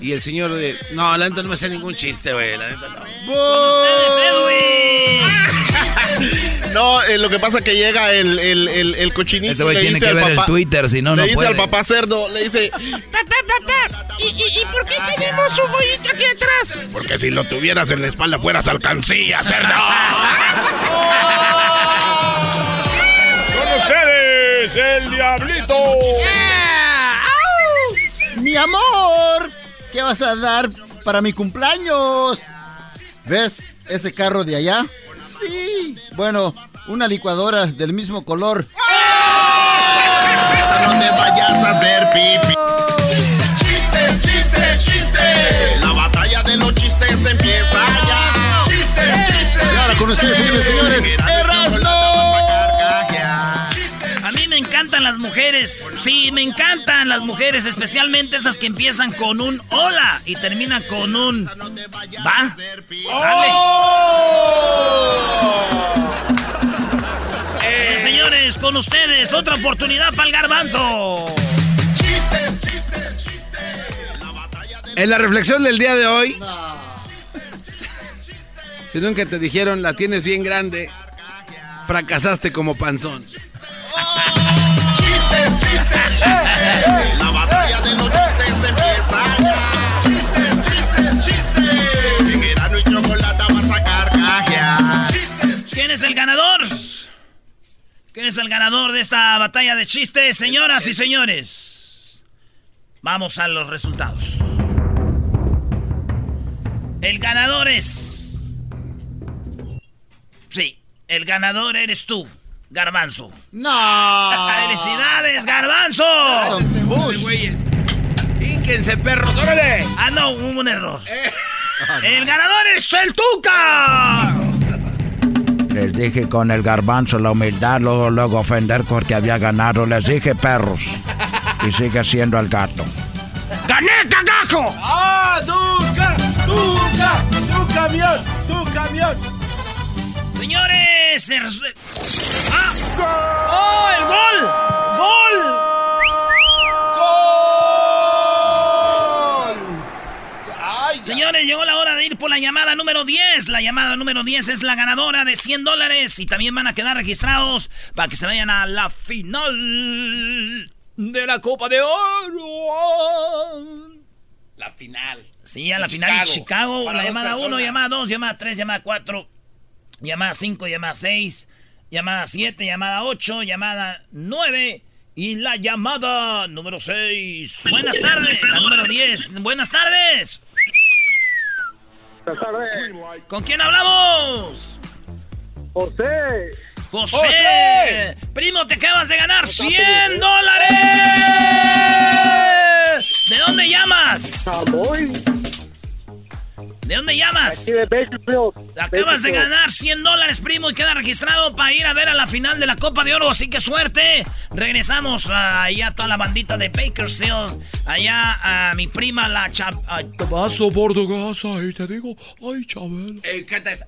Y el señor no, la neta no me hace ningún chiste, güey, la neta no. No, eh, lo que pasa es que llega el, el, el, el cochinito. Ese güey le tiene dice que ver el Twitter, si no, Le no dice puede. al papá cerdo, le dice, Papá, papá, ¿y, y, y por qué tenemos un bollito aquí atrás? porque si lo tuvieras en la espalda fueras alcancía, cerdo. Con ustedes, el diablito. Mi amor, ¿qué vas a dar para mi cumpleaños? ¿Ves ese carro de allá? Sí. Bueno, una licuadora del mismo color. Te vayas a hacer pipi. Chistes, chistes, chistes. La batalla de los chistes empieza ya. Chistes, chistes. Y ahora con ustedes, señores, señores, Erasmo. Las mujeres. Sí, me encantan las mujeres, especialmente esas que empiezan con un hola y terminan con un va. Dale. Eh, señores, con ustedes, otra oportunidad para el garbanzo. Chistes, chistes, chistes. En la reflexión del día de hoy, si nunca te dijeron la tienes bien grande, fracasaste como panzón. Chistes, chistes, chistes. La batalla de los chistes empieza ya. Chistes, chistes, chistes. En Erasmo y Chocolata vas a carcajear. Chistes, ¿Quién es el ganador? ¿Quién es el ganador de esta batalla de chistes, señoras y señores? Vamos a los resultados. El ganador es. Sí, el ganador eres tú, Garbanzo. ¡No! ¡Felicidades, Garbanzo! ¡Ínquense, perros, órale! Ah, no, hubo un error. El ganador es el Tuca. Les dije con el garbanzo la humildad, luego, luego ofender porque había ganado. Les dije perros. Y sigue siendo el gato. ¡Gané, cagajo! ¡Ah, Tuca! ¡Tuca! ¡Tu camión! ¡Tu camión! Señores, ¡Ah! ¡Oh, el gol! ¡Gol! Señores, llegó la hora de ir por la llamada número 10. La llamada número 10 es la ganadora de 100 dólares y también van a quedar registrados para que se vayan a la final de la Copa de Oro. La final. Sí, a la En final de Chicago. Chicago. La llamada 1, personas. llamada 2, llamada 3, llamada 4, llamada 5, llamada 6, llamada 7, llamada 8, llamada 9 y la llamada número 6. Buenas tardes, la número 10. Buenas tardes. Buenas tardes. ¿Con quién hablamos? José. José. José. Primo, te acabas de ganar 100 dólares. ¿De dónde llamas? ¿De dónde llamas? Aquí de Bakersfield. Acabas de Bakersfield. ganar 100 dólares, primo, y queda registrado para ir a ver a la final de la Copa de Oro. Así que suerte. Regresamos a- allá a toda la bandita de Bakersfield. Allá a mi prima, la chap... Paso por tu casa y te digo, ay, Chabelo. Eh, canta esa.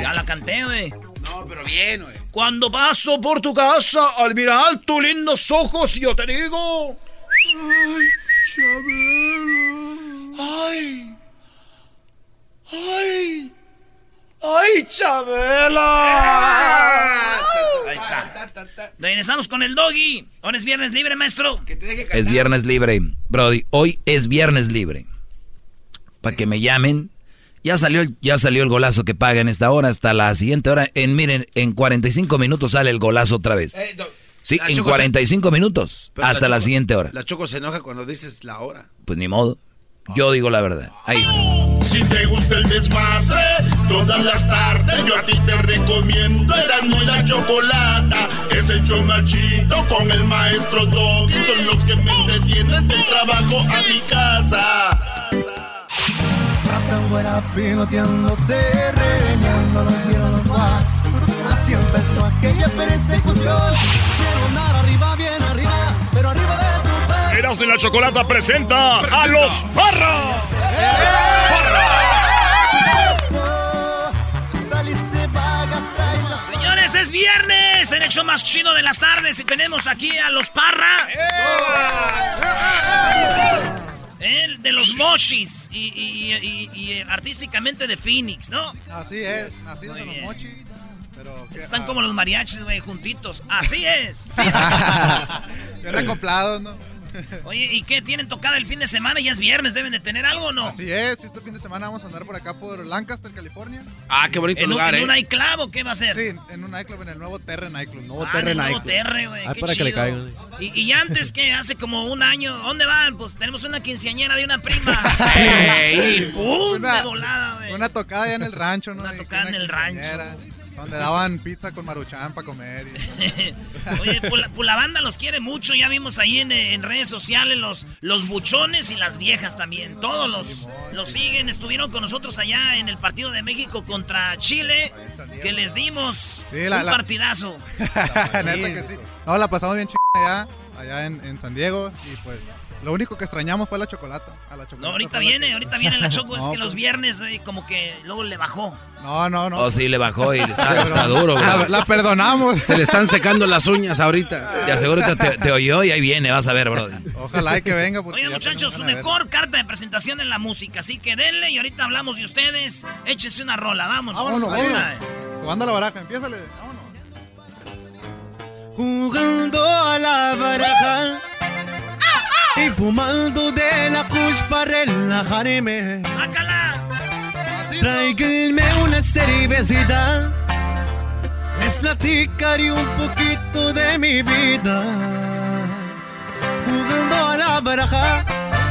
Ya la canté, güey. No, pero bien, güey. Cuando paso por tu casa, al mirar tus lindos ojos, yo te digo... Ay, Chabelo. Ay. Ay. Ay, Chabela. Ahí está. Regresamos con el doggy. Ahora es viernes libre, maestro. Es viernes libre, Brody. Hoy es viernes libre. Para que me llamen. Ya salió, el- ya salió el golazo que paga en esta hora hasta la siguiente hora. En, miren, en 45 minutos sale el golazo otra vez. Eh, Sí, en Choco se- 45 minutos hasta la siguiente hora. La Choco se enoja cuando dices la hora. Pues ni modo. Yo digo la verdad. Ahí está. Si te gusta el desmadre, todas las tardes yo a ti te recomiendo Erasmo y la Chocolata. Es el chido con el maestro Doggy. Son los que me entretienen del trabajo a mi casa. Tan buena piloteándote, vieron los guay. Así empezó aquella persecución. Quiero andar arriba, bien arriba, pero arriba de. Erasmo y la Chocolata presenta a los Parra. Saliste vaga, traes la Señores, es viernes el show más chido de las tardes y tenemos aquí a los Parra. El de los Mochis y, y- y- y, eh, artísticamente de Phoenix, ¿no? Así es, nacidos Muy los bien. mochi. Pero que- Están ah, como los mariachis, güey, juntitos. Así es. Sí, Bien acoplados, ¿no? Oye, ¿y qué? ¿Tienen tocada el fin de semana? Ya es viernes, ¿deben de tener algo o no? Así es, este fin de semana vamos a andar por acá por Lancaster, California. Ah, qué bonito ¿En, un- lugar, en ¿eh? un nightclub o qué va a ser? Sí, en un nightclub, en el nuevo Terre Nightclub. Nuevo Ah, en el nuevo Terre, güey. qué chido. Y, y antes que hace como un año, ¿dónde van? Pues tenemos una quinceañera de una prima. Ey. ¡Pum! Una- de volada, güey. Una tocada allá en el rancho, ¿no? Una tocada en el rancho. Donde daban pizza con maruchan para comer. y- Oye, pues la, pues la banda los quiere mucho. Ya vimos ahí en, en redes sociales los, los buchones y las viejas también. Todos los, los siguen. Estuvieron con nosotros allá en el partido de México contra Chile. Que les dimos Sí, la- un la- partidazo. Neta que sí. No, la pasamos bien chingada allá, allá en, en San Diego. Y pues Lo único que extrañamos fue la chocolata. A la chocolata No, ahorita la viene, ahorita viene la Choco. es que los pues, viernes eh, como que luego le bajó. No, no, no. Oh, sí, le bajó y está, duro, bro. La, la perdonamos. Se le están secando las uñas ahorita. Y aseguro que te, te oyó y ahí viene, vas a ver, bro. Ojalá y que venga. Porque Oye, ya muchachos, su mejor carta de presentación en la música. Así que denle y ahorita hablamos de ustedes. Échese una rola, vámonos. Vámonos, Vámonos. vámonos. Jugando a la baraja, empiézale. Vámonos. Jugando a la baraja y fumando de la kush para relajarme. ¡Sácala! Tráiganme una cervecita. Les platicaré un poquito de mi vida. Jugando a la baraja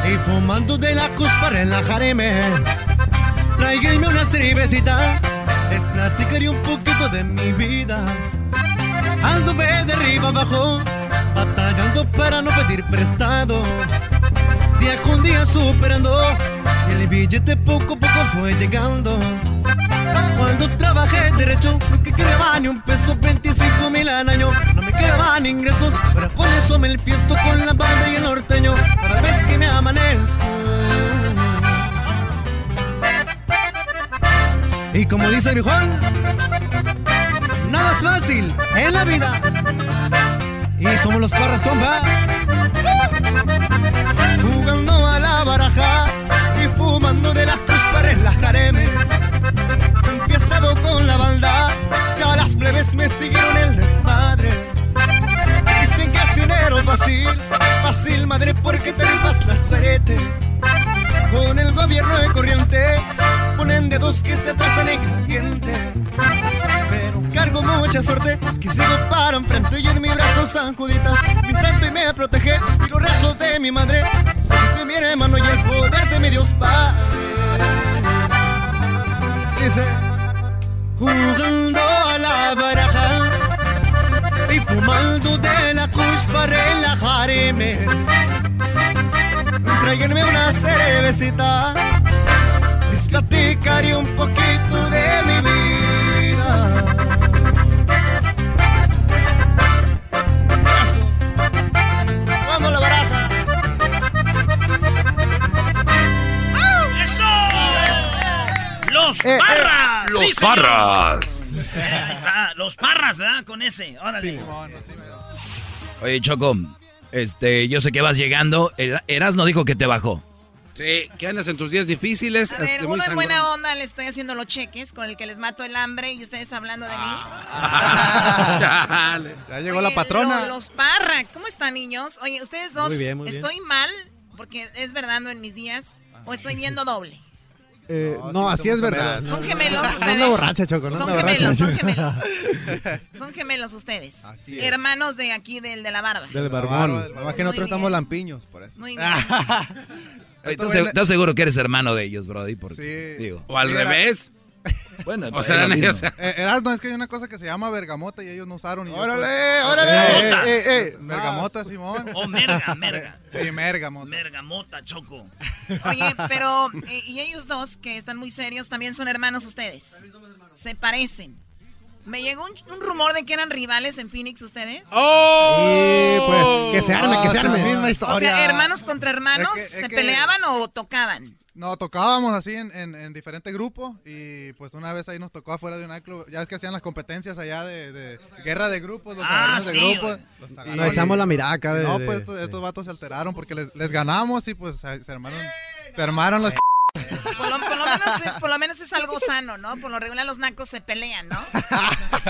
y fumando de la kush para relajarme. Tráiganme una cervecita. Les platicaré un poquito de mi vida. Anduve de arriba abajo, batallando para no pedir prestado. Día con día superando, y el billete poco a poco fue llegando. Cuando trabajé derecho, no que quedaba ni un peso, 25 mil al año. No me quedaban ingresos, pero con eso me fiesto con la banda y el norteño. Cada vez que me amanezco. Y como dice el viejón, nada es fácil en la vida. Y somos los parras, compa. Jugando a la baraja y fumando de las para relajarme. Enfiestado con la banda, ya las plebes me siguieron el desmadre. Dicen que es dinero fácil, fácil madre porque te rifas la cerete. Con el gobierno de corriente, ponen dedos que se atrasan en caliente. Cargo mucha suerte, que sigo para enfrente y en mi brazo San Juditas, mi santo y me protege, y los rezos de mi madre, dice mi hermano y el poder de mi Dios Padre. Dice, jugando a la baraja y fumando de la kush para relajarme. Tráiganme una cervecita, les platicaré un poquito de mi vida. Eso. Jugando a la baraja. ¡Eso! ¡Los Eh, eh, Parras! Los Sí, señor. Parras. Ahí está, Los Parras, ¿verdad? Con ese. Órale. Oye, Choco, este, yo sé que vas llegando. Era- Erasno dijo que te bajó. Sí, que andas en tus días difíciles. A ver, este, uno en buena onda le estoy haciendo los cheques con el que les mato el hambre y ustedes hablando de mí. Ya llegó Oye, la patrona. lo- los Parra, ¿cómo están, niños? Oye, ustedes dos, Muy bien, muy bien. ¿estoy mal? Porque es verdad no en mis días. ¿O estoy viendo doble? Eh, no, así es verdad. Son gemelos no, ustedes. No, borracha, Choco, no Son gemelos, borracha. son gemelos. Son gemelos ustedes. Así es. Hermanos de aquí, del de la barba. Del barbón. Nada más que nosotros estamos lampiños, por eso. Muy bien. Oye, ¿Estás seg- estás seguro que eres hermano de ellos, Brody? Porque, Sí. digo. O al era- revés. Bueno, O lo mismo. ellos. Eh, Erasmo, es que hay una cosa que se llama bergamota y ellos no usaron. y yo, ¡Órale, pues, órale! Bergamota. Eh, eh, eh. Bergamota, Simón. O merga, merga. Sí, mergamota. Mergamota, Choco. Oye, pero, eh, y ellos dos, que están muy serios, también son hermanos ustedes. Se parecen. Me llegó un, un rumor de que eran rivales en Phoenix ustedes. Sí, pues, que se arme, que se Otra arme. misma O historia. sea, hermanos contra hermanos, Es que- es ¿se que- peleaban o tocaban? No, tocábamos así en, en, en diferentes grupos y pues una vez ahí nos tocó afuera de un nightclub. Ya es que hacían las competencias allá de, de guerra de grupos, los Ah, agarrones de sí, grupos. Y- Nos echamos la miraca de- No, de- pues estos, estos vatos se alteraron porque les, les ganamos y pues se, se armaron, se armaron los... Por lo, por lo menos es, por lo menos es algo sano, ¿no? Por lo regular los nacos se pelean, ¿no?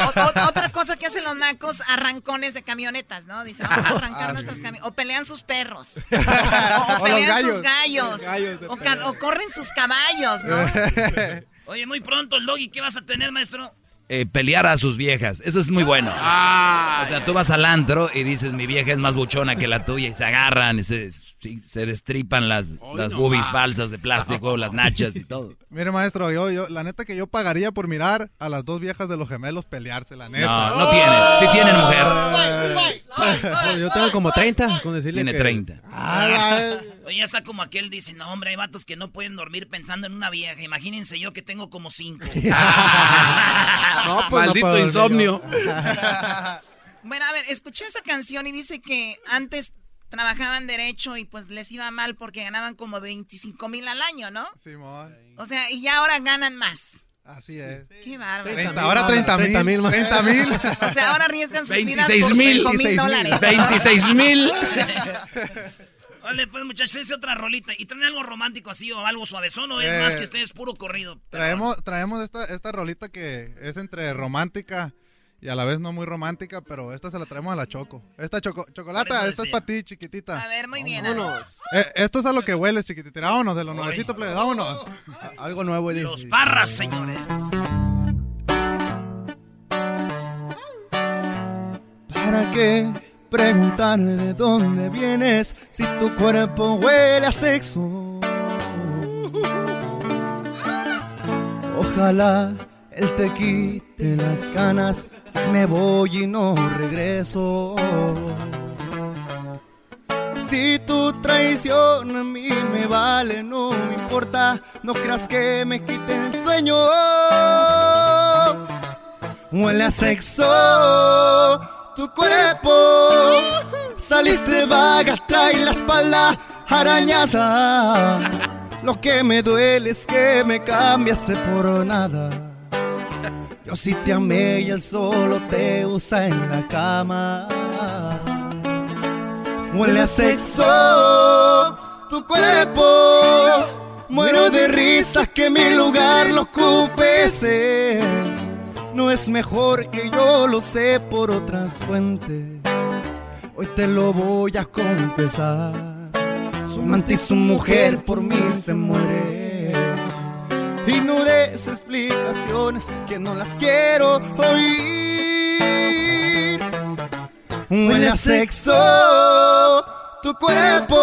O- otra cosa que hacen los nacos, arrancones de camionetas, ¿no? Dicen, vamos a arrancar Ah, nuestros sí. camiones. O pelean sus perros. O, o O los pelean gallos. sus gallos. Los gallos se o, corren sus caballos, ¿no? Oye, muy pronto, el doggy, ¿qué vas a tener, maestro? Eh, pelear a sus viejas. Eso es muy bueno. o sea, tú vas al antro y dices, mi vieja es más buchona que la tuya y se agarran y se, sí, se destripan las, las no boobies falsas de plástico, las nachas y todo. Mire, maestro, yo, yo, la neta que yo pagaría por mirar a las dos viejas de los gemelos pelearse, la neta. No, no tienen. Sí tienen mujer. Yo tengo como 30 con decirle Tiene que- 30. Ah, Oye, ya está como aquel dice, no, hombre, hay vatos que no pueden dormir pensando en una vieja. Imagínense yo que tengo como cinco. No, pues no Maldito insomnio. Bueno, a ver, escuché esa canción y dice que antes trabajaban derecho y pues les iba mal porque ganaban como 25 mil al año, ¿no? Simón. O sea, y ya ahora ganan más. Así es. Qué bárbaro. 30, ahora 30 mil. 30 mil. 30 mil. O sea, ahora arriesgan sus vidas 26 por mil. 5 mil dólares. 26 mil. Vale, pues muchachos, es otra rolita. ¿Y traen algo romántico así o algo suavezón o es Eh, más que ustedes puro corrido? Traemos, traemos esta, esta rolita que es entre romántica y a la vez no muy romántica, pero esta se la traemos a la Choco. Esta choco, chocolata, esta es para ti, chiquitita. A ver, muy bien. Vámonos. Eh, esto es a lo que hueles, chiquitita. Vámonos, de los nuevecitos, plebe, vámonos. Algo nuevo, Edith. Los parras, señores. ¿Para qué preguntar de dónde vienes si tu cuerpo huele a sexo? Ojalá él te quite las ganas, me voy y no regreso. Si tu traición a mí me vale, no me importa, no creas que me quite el sueño. Huele a sexo tu cuerpo. Saliste vaga, trae la espalda arañada. Lo que me duele es que me cambiaste por nada. Yo sí te amé y él solo te usa en la cama. Huele a sexo tu cuerpo. Muero de risa que mi lugar lo ocupes. él. No es mejor que yo lo sé por otras fuentes. Hoy te lo voy a confesar. Su amante y su mujer por mí se muere. Y no des explicaciones que no las quiero oír. Huele a sexo tu cuerpo.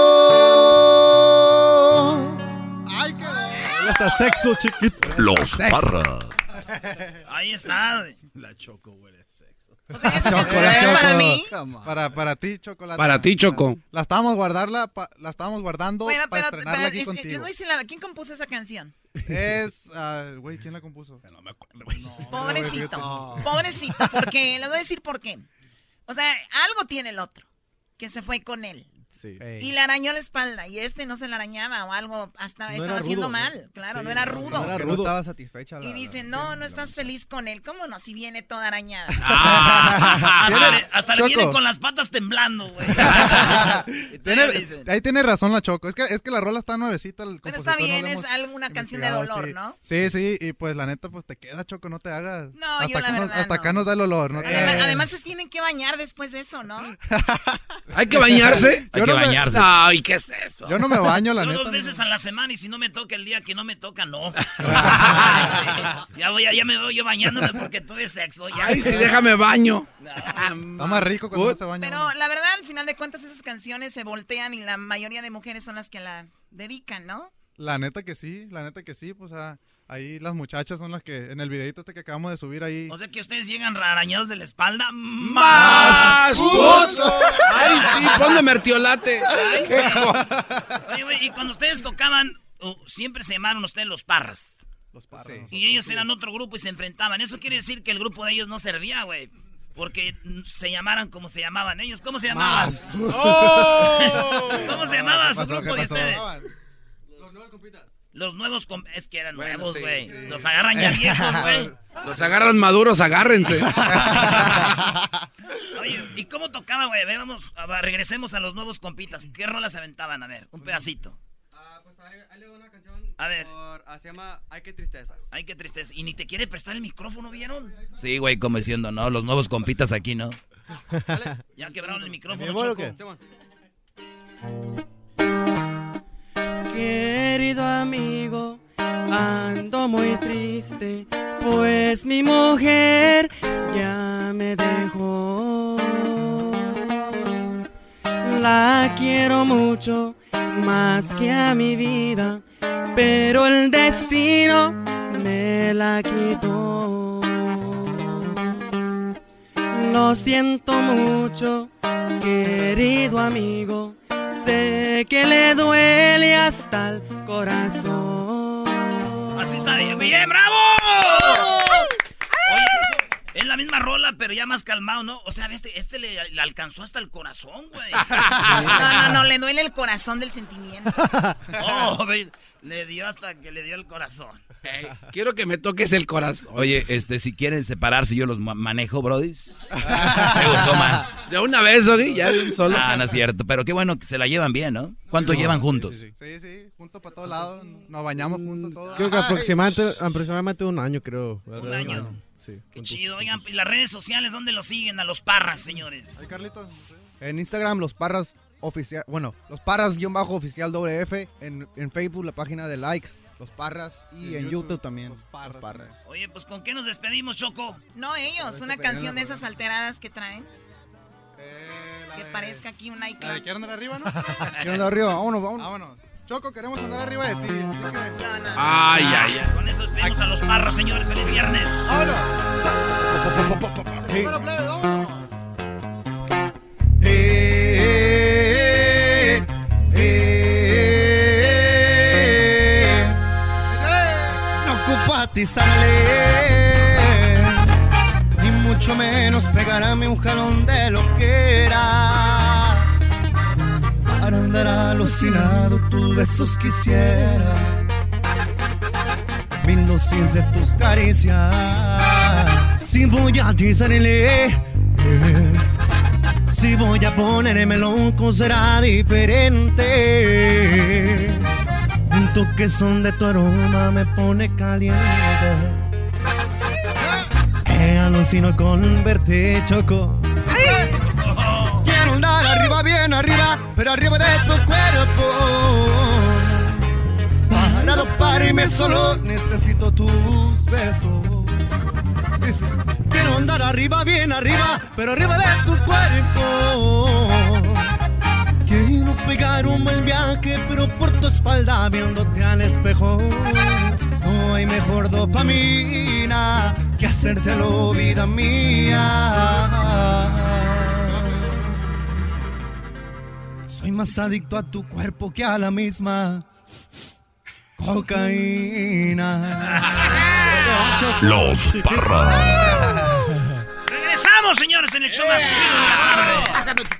Ay, qué Huele a sexo, chiquito. Los parras. Ahí está. La Choco huele a sexo. O sea, Choco, la Choco. para mí. Para, para ti, chocolate. Para ti, Choco. La estábamos guardarla, pa- la estábamos guardando Bueno, para pero, estrenarla pero aquí es- contigo. la- ¿quién compuso esa canción? Es, ah, güey, ¿quién la compuso? No me acuerdo, güey. Pobrecito, No. pobrecito, porque les voy a decir por qué. O sea, algo tiene el otro, que se fue con él. Sí. Y le arañó la espalda, y este no se la arañaba o algo, hasta No estaba haciendo rudo, mal, ¿no? claro, Sí, no era no, rudo. no era Que rudo. no estaba satisfecha. la- Y dice, no, no estás feliz con él. ¿Cómo no? Si viene toda arañada. Ah, hasta le, hasta le vienen con las patas temblando, güey. Dicen. ahí tiene razón la Choco. Es que, es que la rola está nuevecita. El Pero está no bien, lo es alguna canción de dolor, sí. ¿no? Sí, sí, y pues la neta, pues te queda, Choco, no te hagas. No, hasta yo la nos- verdad Hasta no. acá nos da el olor, ¿no? te Además, además se tienen que bañar después de eso, ¿no? ¿Hay que bañarse? Yo que no me- bañarse. Ay, ¿qué es eso? Yo no me baño, la Yo neta. dos no. veces a la semana y si no me toca el día que no me toca, no. ya voy, ya me voy yo bañándome porque tuve sexo. Ya. Ay, sí, déjame baño. Está más rico cuando no se baña. Pero la verdad, al final de cuentas, esas canciones se voltean y la mayoría de mujeres son las que la dedican, ¿no? La neta que sí, la neta que sí, pues ah, ahí las muchachas son las que en el videito este que acabamos de subir ahí. O sea que ustedes llegan arañados de la espalda. ¡Más! ¡Más! ¡Putz! ¡Ay, sí! Ponme mertiolate. Ay, sí. Oye, güey, y cuando ustedes tocaban, uh, siempre se llamaron ustedes los parras. Los parros. Y ellos eran otro grupo y se enfrentaban. Eso quiere decir que el grupo de ellos no servía, güey. Porque se llamaran como se llamaban ellos. ¿Cómo se llamaban? Más. ¡Oh! ¿Cómo se llamaba ¿Qué su grupo ¿Qué de ustedes? Los nuevos comp- Es que eran Bueno, nuevos, güey. sí. Los agarran ya viejos, güey. Los agarran maduros, agárrense. Oye, ¿y cómo tocaba, güey? Vamos, regresemos a los nuevos compitas. ¿Qué rolas aventaban? A ver, un pedacito. pues ahí, le doy una canción. A ver. se llama Ay, qué tristeza. Ay, qué tristeza. Y ni te quiere prestar el micrófono, ¿vieron? Sí, güey, como diciendo, ¿no? Los nuevos compitas aquí, ¿no? Ya quebraron el micrófono, ¿Me vuelvo o Choco. Querido amigo, ando muy triste, pues mi mujer ya me dejó. La quiero mucho, más que a mi vida, pero el destino me la quitó. Lo siento mucho, querido amigo. Sé que le duele hasta el corazón. Así está bien, bien, bravo. Oye, es la misma rola, pero ya más calmado, ¿no? O sea, este, este le, le alcanzó hasta el corazón, güey. No, no, no, le duele el corazón del sentimiento. Oh, le dio hasta que le dio el corazón. Quiero que me toques el corazón. Oye, este, si quieren separarse, yo los ma- manejo, brodis. Me gustó más. De una vez, Doggy, ya de un solo. Ah, no es cierto. Pero qué bueno que se la llevan bien, ¿no? ¿Cuánto Sí, llevan sí, juntos? Sí, sí, juntos para todos lados. Nos bañamos juntos todos. Creo que Ay. aproximadamente, aproximadamente un año, creo. Un año. Sí. Qué chido. Oigan, ¿y las redes sociales dónde lo siguen? A los parras, señores. En Instagram, los parras oficial. Bueno, los parras guion bajo oficial WF. En, en Facebook, la página de likes. Los parras. Y en, YouTube, también. Los parras. Oye, pues ¿con qué nos despedimos, Choco? No, ellos, una canción de esas alteradas que traen. que parezca aquí un nightclub. ¿Quiero andar arriba, no? ¿Quiero andar arriba? Vámonos, vámonos. Vámonos. Choco, queremos andar arriba de ti. así que- Ay, ay, ay. Con esto despedimos a los parras, señores. ¡Feliz viernes! Eh, atizarle, ni mucho menos pegarme un jalón de lo que era. Para andar alucinado, tus besos quisiera, mil dosis tus caricias. Si voy a atizarle. si voy a ponerme loco será diferente. Un toque son de tu aroma me pone caliente. Eh, alucino con verte choco. Quiero andar arriba, bien arriba, pero arriba de tu cuerpo. Para doparme solo necesito tus besos. Dice, Quiero andar arriba, bien arriba, pero arriba de tu cuerpo. Pegar un buen viaje, pero por tu espalda viéndote al espejo. No hay mejor dopamina que hacértelo vida mía. Soy más adicto a tu cuerpo que a la misma cocaína. Los Parra. Regresamos, señores, en el show más chido de las tardes.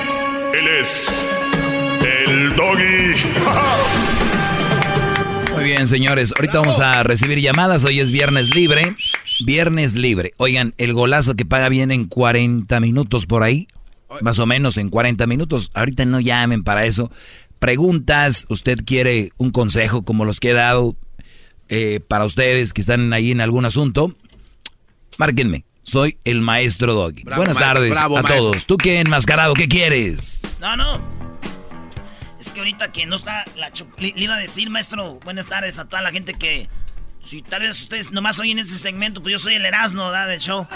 Él es el doggy. Muy bien, señores. Ahorita vamos a recibir llamadas. Hoy es viernes libre. Viernes libre. Oigan, el golazo que paga viene en 40 minutos por ahí. Más o menos en 40 minutos. Ahorita no llamen para eso. Preguntas. Usted quiere un consejo como los que he dado eh, para ustedes que están ahí en algún asunto. Márquenme. Soy el maestro Doggy. Bravo, Buenas maestro, tardes bravo, a maestro. todos. ¿Tú qué enmascarado? ¿Qué quieres? No, no. Es que ahorita que no está la le, le iba a decir, maestro, buenas tardes a toda la gente que si tal vez ustedes nomás oyen ese segmento, pues yo soy el Erasmo, ¿verdad? Del show.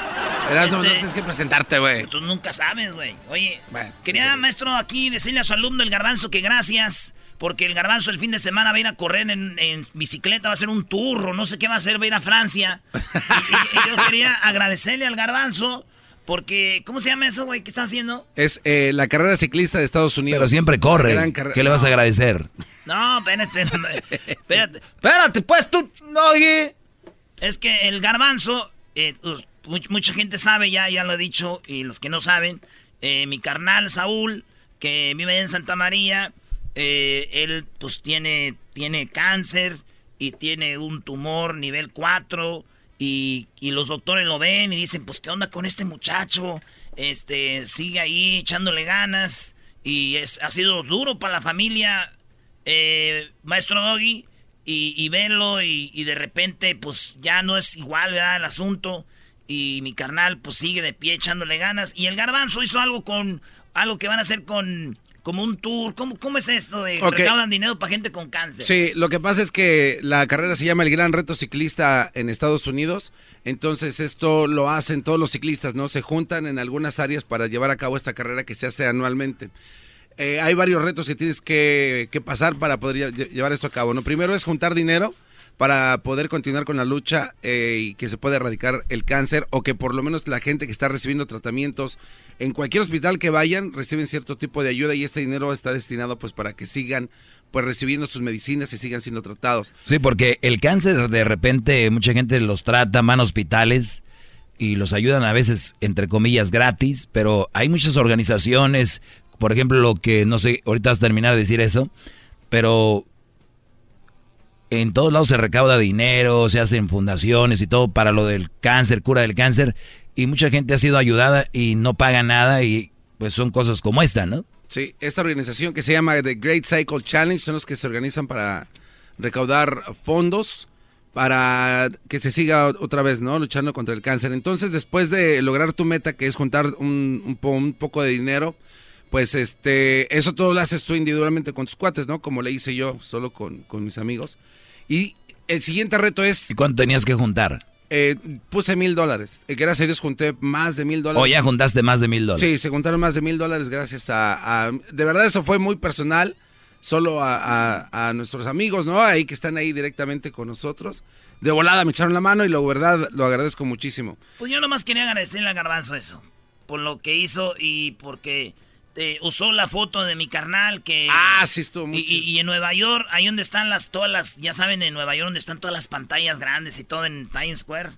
Erasmo, no Este, tienes que presentarte, güey. Tú nunca sabes, güey. Oye, quería, maestro, aquí decirle a su alumno, el garbanzo, que gracias. Porque el garbanzo el fin de semana va a ir a correr en, en bicicleta, va a hacer un tour, o no sé qué va a hacer, va a ir a Francia. Y, y- y yo quería agradecerle al garbanzo, porque, ¿cómo se llama eso, güey? ¿Qué está haciendo? Es eh, la carrera ciclista de Estados Unidos. Pero siempre corre. Gran carrera- ¿Qué le vas a agradecer? No, espérate, no, espérate, espérate, pues tú, no, oye. Es que el garbanzo, eh, much- mucha gente sabe ya, ya lo he dicho, y los que no saben, eh, mi carnal Saúl, que vive en Santa María, eh, él pues tiene, tiene cáncer y tiene un tumor nivel 4 y, y los doctores lo ven y dicen, pues, ¿qué onda con este muchacho? Este, sigue ahí echándole ganas y es, ha sido duro para la familia, eh, maestro Doggy, y, y y, y de repente, pues, ya no es igual, ¿verdad? El asunto y mi carnal, pues, sigue de pie echándole ganas y el garbanzo hizo algo con, algo que van a hacer con, como un tour. ¿Cómo, cómo es esto de Ok. recaudan dinero para gente con cáncer? Sí, lo que pasa es que la carrera se llama el Gran Reto Ciclista en Estados Unidos. Entonces esto lo hacen todos los ciclistas, ¿no? Se juntan en algunas áreas para llevar a cabo esta carrera que se hace anualmente. Eh, hay varios retos que tienes que, que pasar para poder lle- llevar esto a cabo, ¿no? Primero es juntar dinero para poder continuar con la lucha eh, y que se pueda erradicar el cáncer o que por lo menos la gente que está recibiendo tratamientos en cualquier hospital que vayan reciben cierto tipo de ayuda y ese dinero está destinado pues para que sigan pues recibiendo sus medicinas y sigan siendo tratados. Sí, porque el cáncer de repente mucha gente los trata, van a hospitales y los ayudan a veces, entre comillas, gratis, pero hay muchas organizaciones, por ejemplo, lo que, no sé, ahorita vas a terminar de decir eso, pero en todos lados se recauda dinero, se hacen fundaciones y todo para lo del cáncer, cura del cáncer, y mucha gente ha sido ayudada y no paga nada y pues son cosas como esta, ¿no? Sí, esta organización que se llama The Great Cycle Challenge son los que se organizan para recaudar fondos para que se siga otra vez, ¿no? Luchando contra el cáncer. Entonces, después de lograr tu meta, que es juntar un, un po- un poco de dinero, pues este, eso todo lo haces tú individualmente con tus cuates, ¿no? Como le hice yo, solo con, con mis amigos. Y el siguiente reto es... ¿Y cuánto tenías que juntar? eh, puse mil dólares. Eh, gracias a Dios junté más de mil dólares. O ya juntaste más de mil dólares. Sí, se juntaron más de mil dólares gracias a, a- De verdad eso fue muy personal, solo a, a- a nuestros amigos, ¿no? Ahí que están ahí directamente con nosotros. De volada me echaron la mano y la verdad lo agradezco muchísimo. Pues yo nomás quería agradecerle al garbanzo eso. Por lo que hizo y porque eh, usó la foto de mi carnal que... Ah, sí estuvo muy y, y- y en Nueva York, ahí donde están las, todas las, ya saben, en Nueva York donde están todas las pantallas grandes y todo en Times Square.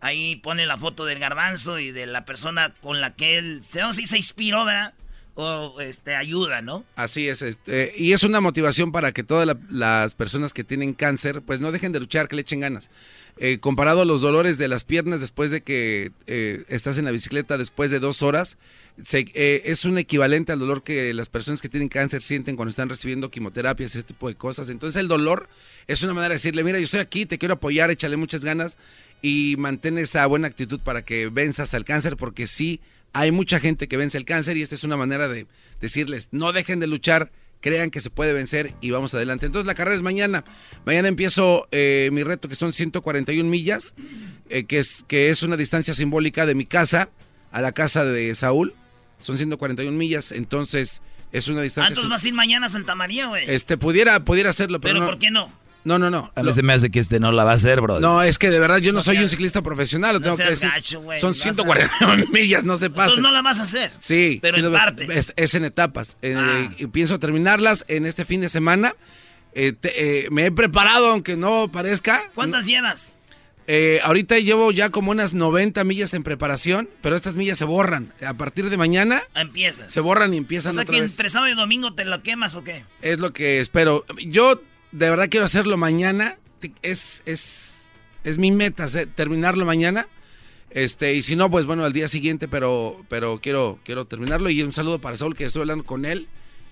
Ahí pone la foto del garbanzo y de la persona con la que él, se, se inspiró, ¿verdad? O este, ayuda, ¿no? Así es, este, y es una motivación para que todas la- las personas que tienen cáncer, pues no dejen de luchar, que le echen ganas. Eh, comparado a los dolores de las piernas después de que eh, estás en la bicicleta después de dos horas, se- eh, es un equivalente al dolor que las personas que tienen cáncer sienten cuando están recibiendo quimioterapias, ese tipo de cosas. Entonces el dolor es una manera de decirle, mira, yo estoy aquí, te quiero apoyar, échale muchas ganas y mantén esa buena actitud para que venzas al cáncer, porque sí, hay mucha gente que vence el cáncer y esta es una manera de decirles, no dejen de luchar, crean que se puede vencer y vamos adelante. Entonces la carrera es mañana. Mañana empiezo eh, mi reto que son 141 millas, eh, que, es, que es una distancia simbólica de mi casa a la casa de Saúl. Son 141 millas, entonces es una Ah, distancia... entonces vas a ir mañana a Santa María, güey. Este, pudiera, pudiera hacerlo, pero, Pero no. ¿por qué no? No, no, no. A mí se me hace que este no la va a hacer, bro. No, es que de verdad yo no, No soy un ciclista profesional, lo no tengo que decir. gacho, Son vas a- 141 millas, no se Entonces pasen. no la vas a hacer. Sí, Pero sí en partes. Es, es en etapas. Eh, Ah. y pienso terminarlas en este fin de semana. Eh, te- eh, me he preparado, aunque no parezca. ¿Cuántas llevas? Eh, ahorita llevo ya como unas 90 millas en preparación, pero estas millas se borran. A partir de mañana Empiezas. se borran y O empiezan sea otra que vez. entre sábado y domingo te lo quemas o qué? Es lo que espero. Yo de verdad quiero hacerlo mañana. Es, es, es mi meta, terminarlo mañana. Este, y si no, pues bueno, al día siguiente, pero, pero quiero, quiero terminarlo. Y un saludo para Saúl, que estoy hablando con él.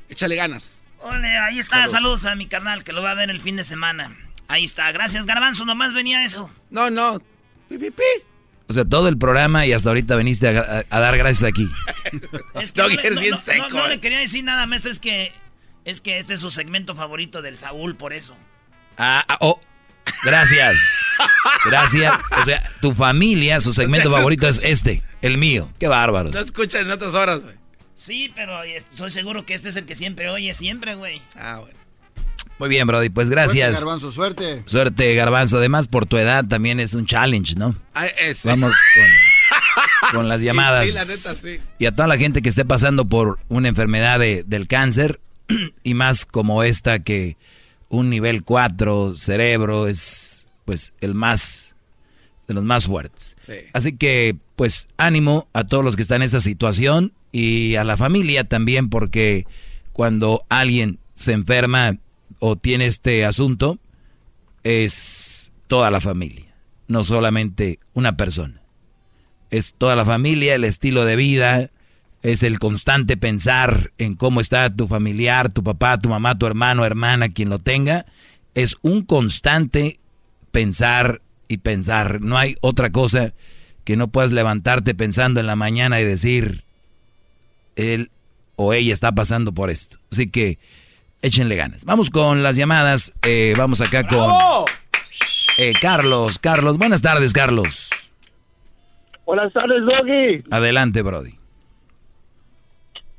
Échale ganas. Ole, ahí está. Saludos. Saludos. a mi carnal que lo va a ver el fin de semana. Ahí está. Gracias, Garbanzo. Nomás venía eso. No, no. Pi, pi, pi. O sea, todo el programa y hasta ahorita viniste a, a- a dar gracias aquí. Es que no, no- no- no- no le quería decir nada, maestro. Es que, es que este es su segmento favorito del Saúl, por eso. Ah, ah, oh, gracias. Gracias. O sea, tu familia, su segmento O sea, no favorito es este, el mío. Qué bárbaro. No escuchan en otras horas, güey. Sí, pero estoy seguro que este es el que siempre oye, siempre, güey. Ah, bueno. Muy bien, Brody, pues gracias. Suerte, Garbanzo, suerte. Suerte, Garbanzo. Además, por tu edad también es un challenge, ¿no? Ah, ese. Vamos con, con las llamadas. Sí, la neta, sí. Y a toda la gente que esté pasando por una enfermedad de- del cáncer, y más como esta que un nivel 4 cerebro es pues el más de los más fuertes. Sí. Así que pues ánimo a todos los que están en esta situación y a la familia también porque cuando alguien se enferma o tiene este asunto es toda la familia, no solamente una persona. Es toda la familia, el estilo de vida, es el constante pensar en cómo está tu familiar, tu papá, tu mamá, tu hermano, hermana, quien lo tenga. Es un constante pensar y pensar. No hay otra cosa que no puedas levantarte pensando en la mañana y decir, él o ella está pasando por esto. Así que échenle ganas. Vamos con las llamadas. Eh, vamos acá con eh, Carlos. Carlos, buenas tardes, Carlos. Buenas tardes, Doggy. Adelante, Brody.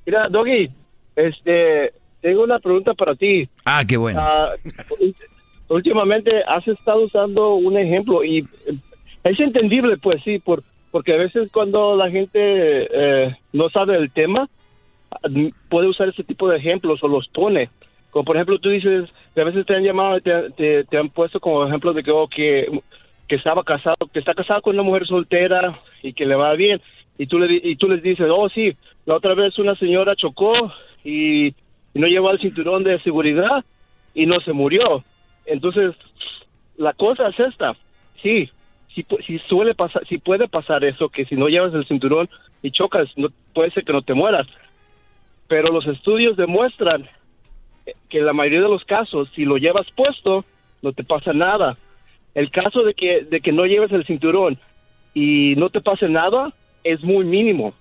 Mira, Doggy, este, tengo una pregunta para ti. Ah, qué bueno. Ah, últimamente has estado usando un ejemplo y eh, es entendible, pues sí, por, porque a veces cuando la gente eh, no sabe el tema, puede usar ese tipo de ejemplos o los pone. Como por ejemplo, tú dices que a veces te han llamado y te, te- te han puesto como ejemplo de que, oh, que, que estaba casado, que está casado con una mujer soltera y que le va bien. Y tú, le, y tú les dices, oh, sí, la otra vez una señora chocó y, no llevó el cinturón de seguridad y no se murió. Entonces, la cosa es esta. Sí, si, si suele pasar, si puede pasar eso, que si no llevas el cinturón y chocas, no, puede ser que no te mueras. Pero los estudios demuestran que la mayoría de los casos, si lo llevas puesto, no te pasa nada. El caso de que, de que no lleves el cinturón y no te pase nada es muy mínimo.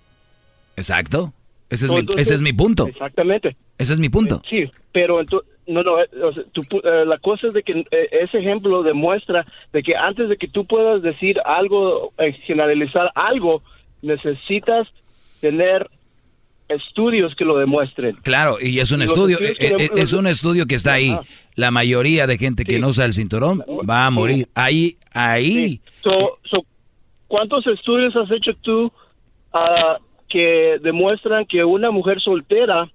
Exacto. Ese es, mi, entonces- ese es mi punto. Exactamente. Ese es mi punto. Sí, pero ento- no, no, eh, o sea, tú pu- eh, la cosa es de que eh, ese ejemplo demuestra de que antes de que tú puedas decir algo, eh, generalizar algo, necesitas tener estudios que lo demuestren. Claro, y es un estudio, eh, eh, es un estudio que está ahí. La mayoría de gente que no usa el cinturón va a morir. Ahí, ahí. So, so, ¿Cuántos estudios has hecho tú ah, que demuestran que una mujer soltera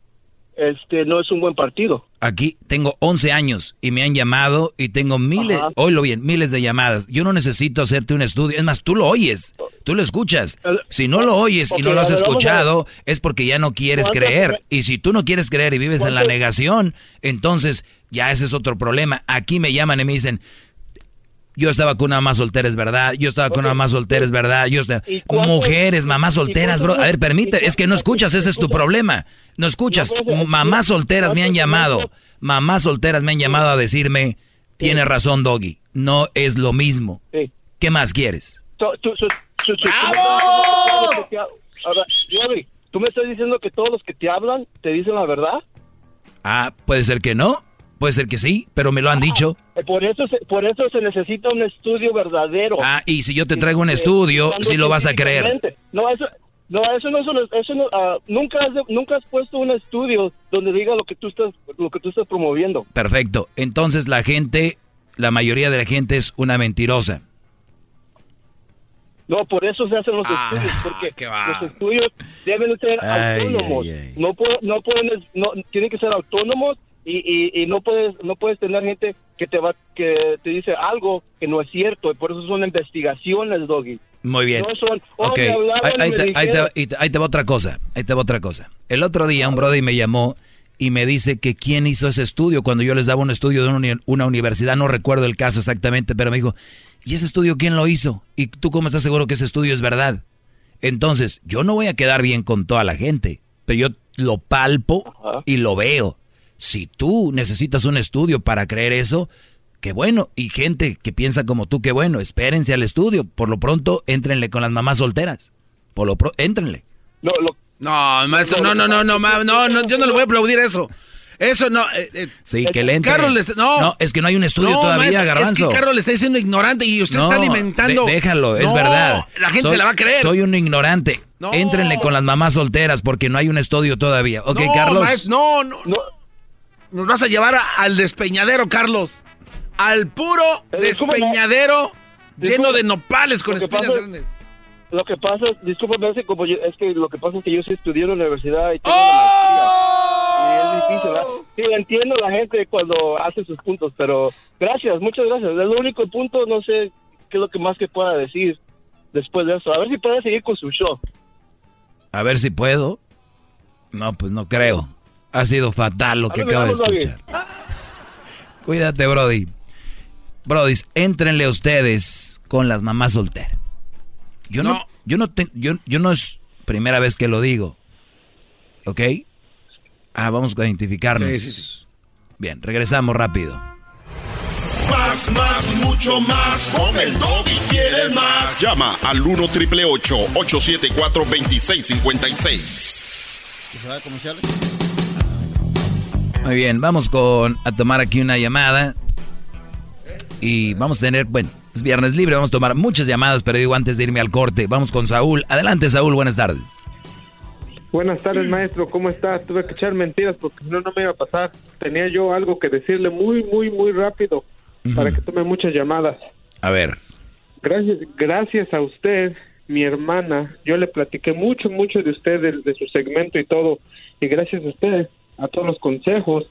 este no es un buen partido? Aquí tengo 11 años y me han llamado y tengo miles, oílo bien, miles de llamadas. Yo no necesito hacerte un estudio. Es más, tú lo oyes, tú lo escuchas. Si no lo oyes y no lo has ver, escuchado, es porque ya no quieres ¿Cuántas- creer. Y si tú no quieres creer y vives en la ¿Cuántas- negación, entonces ya ese es otro problema. Aquí me llaman y me dicen, yo estaba con una mamá soltera, es verdad. Yo estaba con una mamá soltera, es verdad. Yo estaba... ¿Y cuántos- Mujeres, mamás solteras, bro. A ver, permite. Es que no escuchas, ese es tu problema. No escuchas. Mamás solteras me han llamado. Mamás solteras me han llamado a decirme, tiene razón, Doggy. No es lo mismo. ¿Qué más quieres? Jerry, ¿tú me estás diciendo que todos los que te hablan te dicen la verdad? Ah, puede ser que no. Puede ser que sí, pero me lo han dicho. Eh, Por eso, se, por eso se necesita un estudio verdadero. Ah, y si yo te traigo un estudio, usando sí lo vas a creer. No, eso, no, eso no eso no, ah, nunca, has, nunca has puesto un estudio donde diga lo que tú estás, lo que tú estás promoviendo. Perfecto. Entonces la gente, la mayoría de la gente es una mentirosa. No, por eso se hacen los Ah, estudios, porque los estudios deben ser Ay, autónomos. ay, ay. No, puede- no pueden, no, tienen que ser autónomos y, y, y no puedes, no puedes tener gente que te va, que te dice algo que no es cierto. Y por eso son investigaciones, Doggy. Muy bien. No son, oh, Ok, me hablaron ahí, te, ahí te- te- va otra cosa, ahí te va otra cosa. El otro día un brother me llamó y me dice que quién hizo ese estudio cuando yo les daba un estudio de una, uni- una universidad, no recuerdo el caso exactamente, pero me dijo, ¿y ese estudio quién lo hizo? ¿Y tú cómo estás seguro que ese estudio es verdad? Entonces, yo no voy a quedar bien con toda la gente, pero yo lo palpo y lo veo. Si tú necesitas un estudio para creer eso, qué bueno. Y gente que piensa como tú, qué bueno. Espérense al estudio. Por lo pronto, éntrenle con las mamás solteras. Por lo pronto, éntrenle. No, No, maestro, no, no, no, no, ma- no, no, yo no le voy a aplaudir eso. Eso no. eh, eh, Sí, que le. Carlos le está- no. es que no hay un estudio No, todavía, Garbanzo. Es que Carlos le está diciendo ignorante y usted No, está alimentando. de- déjalo, es No, verdad. La gente Soy- se la va a creer. Soy un ignorante. No. Éntrenle con las mamás solteras porque no hay un estudio todavía. ¿Ok, no, Carlos? maestro, no, no, no. Nos vas a llevar a- al despeñadero, Carlos. Al puro Eh, discúlpame. despeñadero lleno de nopales con espinas grandes. Lo que pasa, discúlpame, es que como yo, es que lo que pasa es que yo sí estudié en la universidad y tengo ¡Oh! la maestría. Y es difícil, ¿verdad? Sí, entiendo la gente cuando hace sus puntos, pero gracias, muchas gracias. Es lo único punto, no sé qué es lo que más que pueda decir después de eso. A ver si puede seguir con su show. A ver si puedo. No, pues no creo. Ha sido fatal lo que acaba de escuchar. Cuídate, Brody. Brody, éntrenle ustedes con las mamás solteras. Yo no, yo no te- yo, yo no es primera vez que lo digo. ¿Ok? Ah, vamos a identificarnos. Sí, sí, sí. Bien, regresamos rápido. Más, más, mucho más. Con el y quieres más. Llama al 1 triple 874 2656. Que se va a comerciales. Muy bien, vamos con a tomar aquí una llamada. Y vamos a tener, bueno, es viernes libre, vamos a tomar muchas llamadas, pero digo antes de irme al corte, vamos con Saúl. Adelante, Saúl, buenas tardes. Buenas tardes, maestro. ¿Cómo está? Tuve que echar mentiras porque si no, no me iba a pasar. Tenía yo algo que decirle muy, muy, muy rápido para que tome muchas llamadas. A ver. Gracias, gracias a usted, mi hermana. Yo le platiqué mucho, mucho de usted, de, de su segmento y todo. Y gracias a usted, a todos los consejos,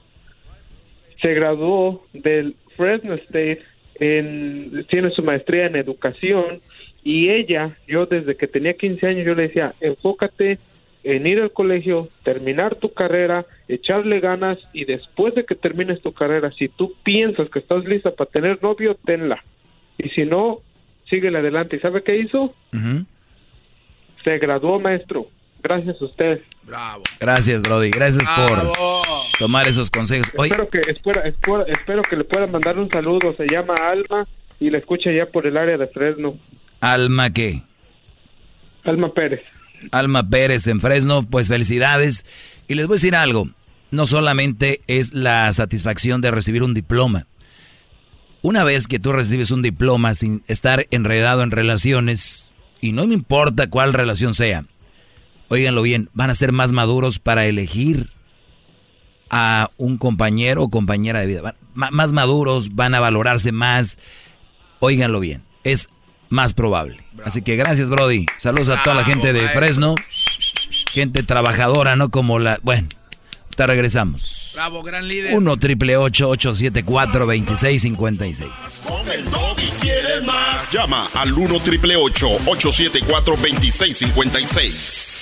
se graduó del Fresno State, en, tiene su maestría en educación. Y ella, yo desde que tenía 15 años, yo le decía, enfócate en ir al colegio, terminar tu carrera, echarle ganas y después de que termines tu carrera, si tú piensas que estás lista para tener novio, tenla. Y si no, síguele adelante. ¿Y sabe qué hizo? Se graduó maestro. Gracias a usted. Bravo. Gracias, Brody. Gracias por tomar esos consejos. Espero que, espero, espero, espero que le pueda mandar un saludo. Se llama Alma y la escucha ya por el área de Fresno. Alma, ¿qué? Alma Pérez. Alma Pérez en Fresno, pues felicidades. Y les voy a decir algo, no solamente es la satisfacción de recibir un diploma. Una vez que tú recibes un diploma sin estar enredado en relaciones, y no me importa cuál relación sea, óiganlo bien, van a ser más maduros para elegir a un compañero o compañera de vida. Van- más maduros, van a valorarse más. Óiganlo bien, es más probable. Así que gracias, Brody. Saludos a toda la gente de Fresno. Gente trabajadora, no como la... Bueno, te regresamos. Bravo, gran líder. 1 triple 874 2656 Con el doggy quieres más. Llama al 1 triple 874 2656.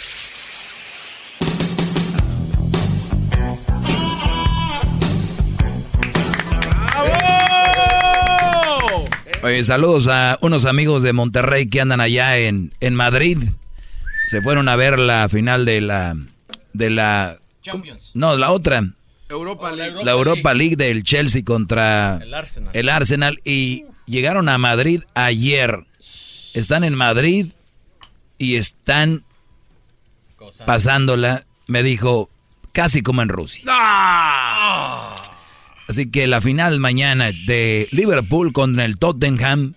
Oye, saludos a unos amigos de Monterrey que andan allá en, en Madrid. Se fueron a ver la final de la... De la no, la otra. Europa League. La Europa League del Chelsea contra El Arsenal. el Arsenal y llegaron a Madrid ayer. Están en Madrid y están pasándola, me dijo, casi como en Rusia. Así que la final mañana de Liverpool contra el Tottenham,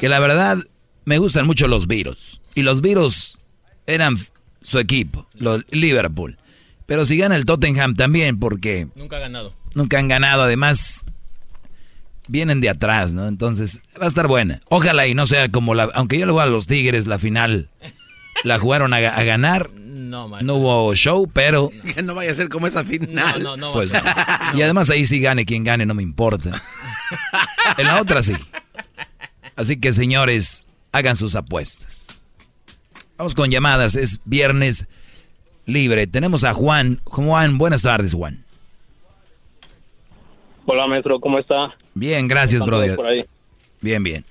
que la verdad me gustan mucho los virus. Y los virus eran su equipo, los Liverpool. Pero si gana el Tottenham también, porque Nunca ha ganado. nunca han ganado, además vienen de atrás, ¿no? Entonces va a estar buena. Ojalá y no sea como la, aunque yo le voy a los Tigres, la final la jugaron a, ga- a ganar. No, No hubo show, pero Que no vaya a ser como esa final. No, no, no. pues no. Y además ahí sí gane quien gane, no me importa. En la otra sí. Así que señores, hagan sus apuestas. Vamos con llamadas, es viernes libre. Tenemos a Juan. Juan, buenas tardes, Juan. Hola, maestro, ¿cómo está? Bien, gracias, ¿Están todos brother. por ahí? Bien, bien.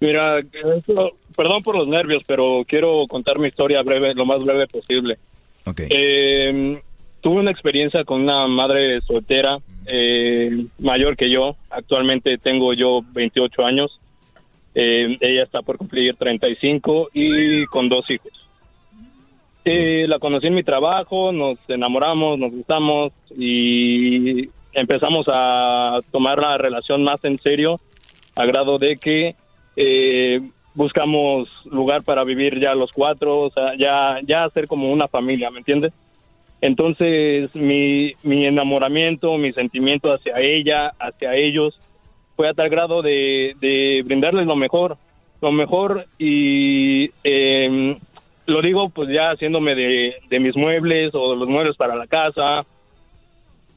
Mira, esto- perdón por los nervios, pero quiero contar mi historia breve, lo más breve posible. Ok. Eh, tuve una experiencia con una madre soltera eh, mayor que yo. Actualmente tengo yo 28 años. Eh, ella está por cumplir 35 y con dos hijos. Eh, la conocí en mi trabajo, nos enamoramos, nos gustamos y empezamos a tomar la relación más en serio, a grado de que eh, buscamos lugar para vivir ya los cuatro, ya, ya hacer como una familia, ¿me entiendes? Entonces, mi, mi enamoramiento, mi sentimiento hacia ella, hacia ellos, fue a tal grado de, de brindarles lo mejor, lo mejor y eh, lo digo pues ya haciéndome de, de mis muebles o los muebles para la casa,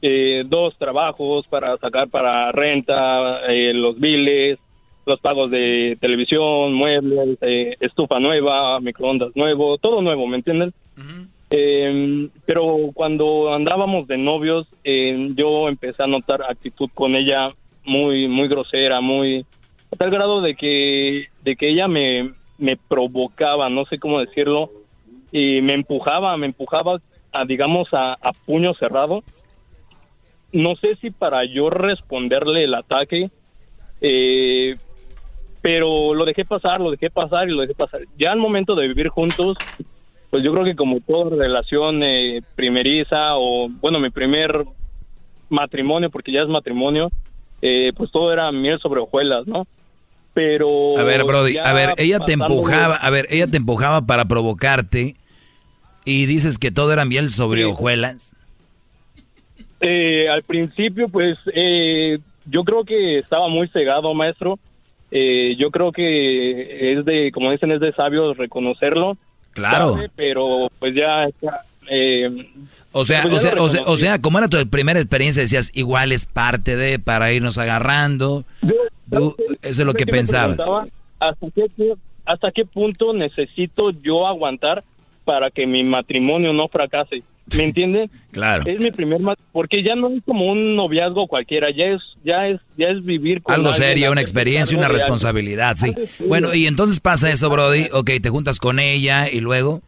eh, dos trabajos para sacar para renta, eh, los biles, los pagos de televisión, muebles, eh, estufa nueva, microondas nuevo, todo nuevo, ¿me entienden? Eh, pero cuando andábamos de novios, eh, yo empecé a notar actitud con ella muy, muy grosera, muy a tal grado de que, de que ella me, me provocaba, no sé cómo decirlo, y me empujaba, me empujaba a, digamos, a, a puño cerrado. No sé si para yo responderle el ataque, eh, pero lo dejé pasar, lo dejé pasar y lo dejé pasar. Ya al momento de vivir juntos, pues yo creo que como toda relación eh, primeriza o, bueno, mi primer matrimonio, porque ya es matrimonio, eh, pues todo era miel sobre hojuelas, ¿no? Pero... A ver, Brody, a ver, ella te empujaba, a ver, ella te empujaba para provocarte y dices que todo era miel sobre hojuelas. Eh, al principio, pues eh, yo creo que estaba muy cegado, maestro. Eh, yo creo que es de, como dicen, es de sabios reconocerlo. Claro. Pero pues ya... ya, eh, O sea, pues o sea, o sea, o sea, como era tu primera experiencia, decías, igual es parte de, para irnos agarrando. Tú, eso es lo que me pensabas. ¿hasta qué, ¿Hasta qué punto necesito yo aguantar para que mi matrimonio no fracase? ¿Me entiende? Claro. Es mi primer porque ya no es como un noviazgo cualquiera, ya es ya es ya es vivir con Algo serio, una experiencia, una responsabilidad, sí. Bueno, y entonces pasa eso, Brody. Ok, te juntas con ella y luego.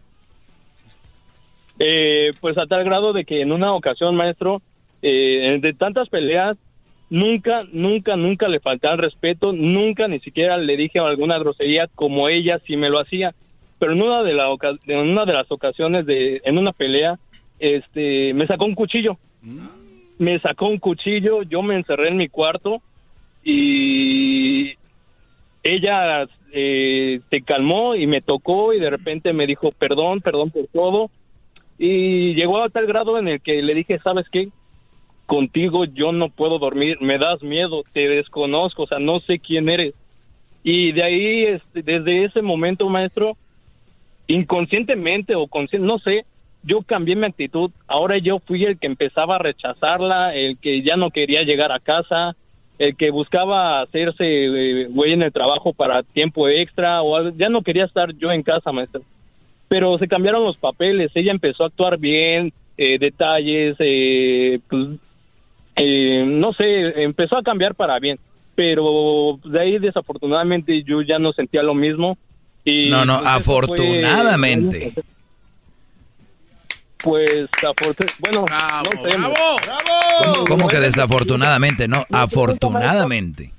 Eh, pues a tal grado de que en una ocasión, maestro, eh, de tantas peleas, nunca, nunca, nunca le faltaba el respeto, nunca ni siquiera le dije alguna grosería como ella sí me lo hacía. Pero en una de, la en una de las ocasiones, de, en una pelea, este, me sacó un cuchillo. Me sacó un cuchillo, yo me encerré en mi cuarto y ella eh, se calmó y me tocó y de repente me dijo perdón, perdón por todo. Y llegó a tal grado en el que le dije, ¿sabes qué? Contigo yo no puedo dormir, me das miedo, te desconozco, o sea, no sé quién eres. Y de ahí, este, desde ese momento, maestro, inconscientemente o consciente, no sé, yo cambié mi actitud. Ahora yo fui el que empezaba a rechazarla, el que ya no quería llegar a casa, el que buscaba hacerse eh, güey en el trabajo para tiempo extra, o algo. ya no quería estar yo en casa, maestro. Pero se cambiaron los papeles, ella empezó a actuar bien, eh, detalles, eh, pues, eh, no sé, empezó a cambiar para bien. Pero de ahí desafortunadamente yo ya no sentía lo mismo. Y No, no, pues, fue- afortunadamente. Pues, bueno, no sé. ¿Cómo, cómo que desafortunadamente? No, afortunadamente.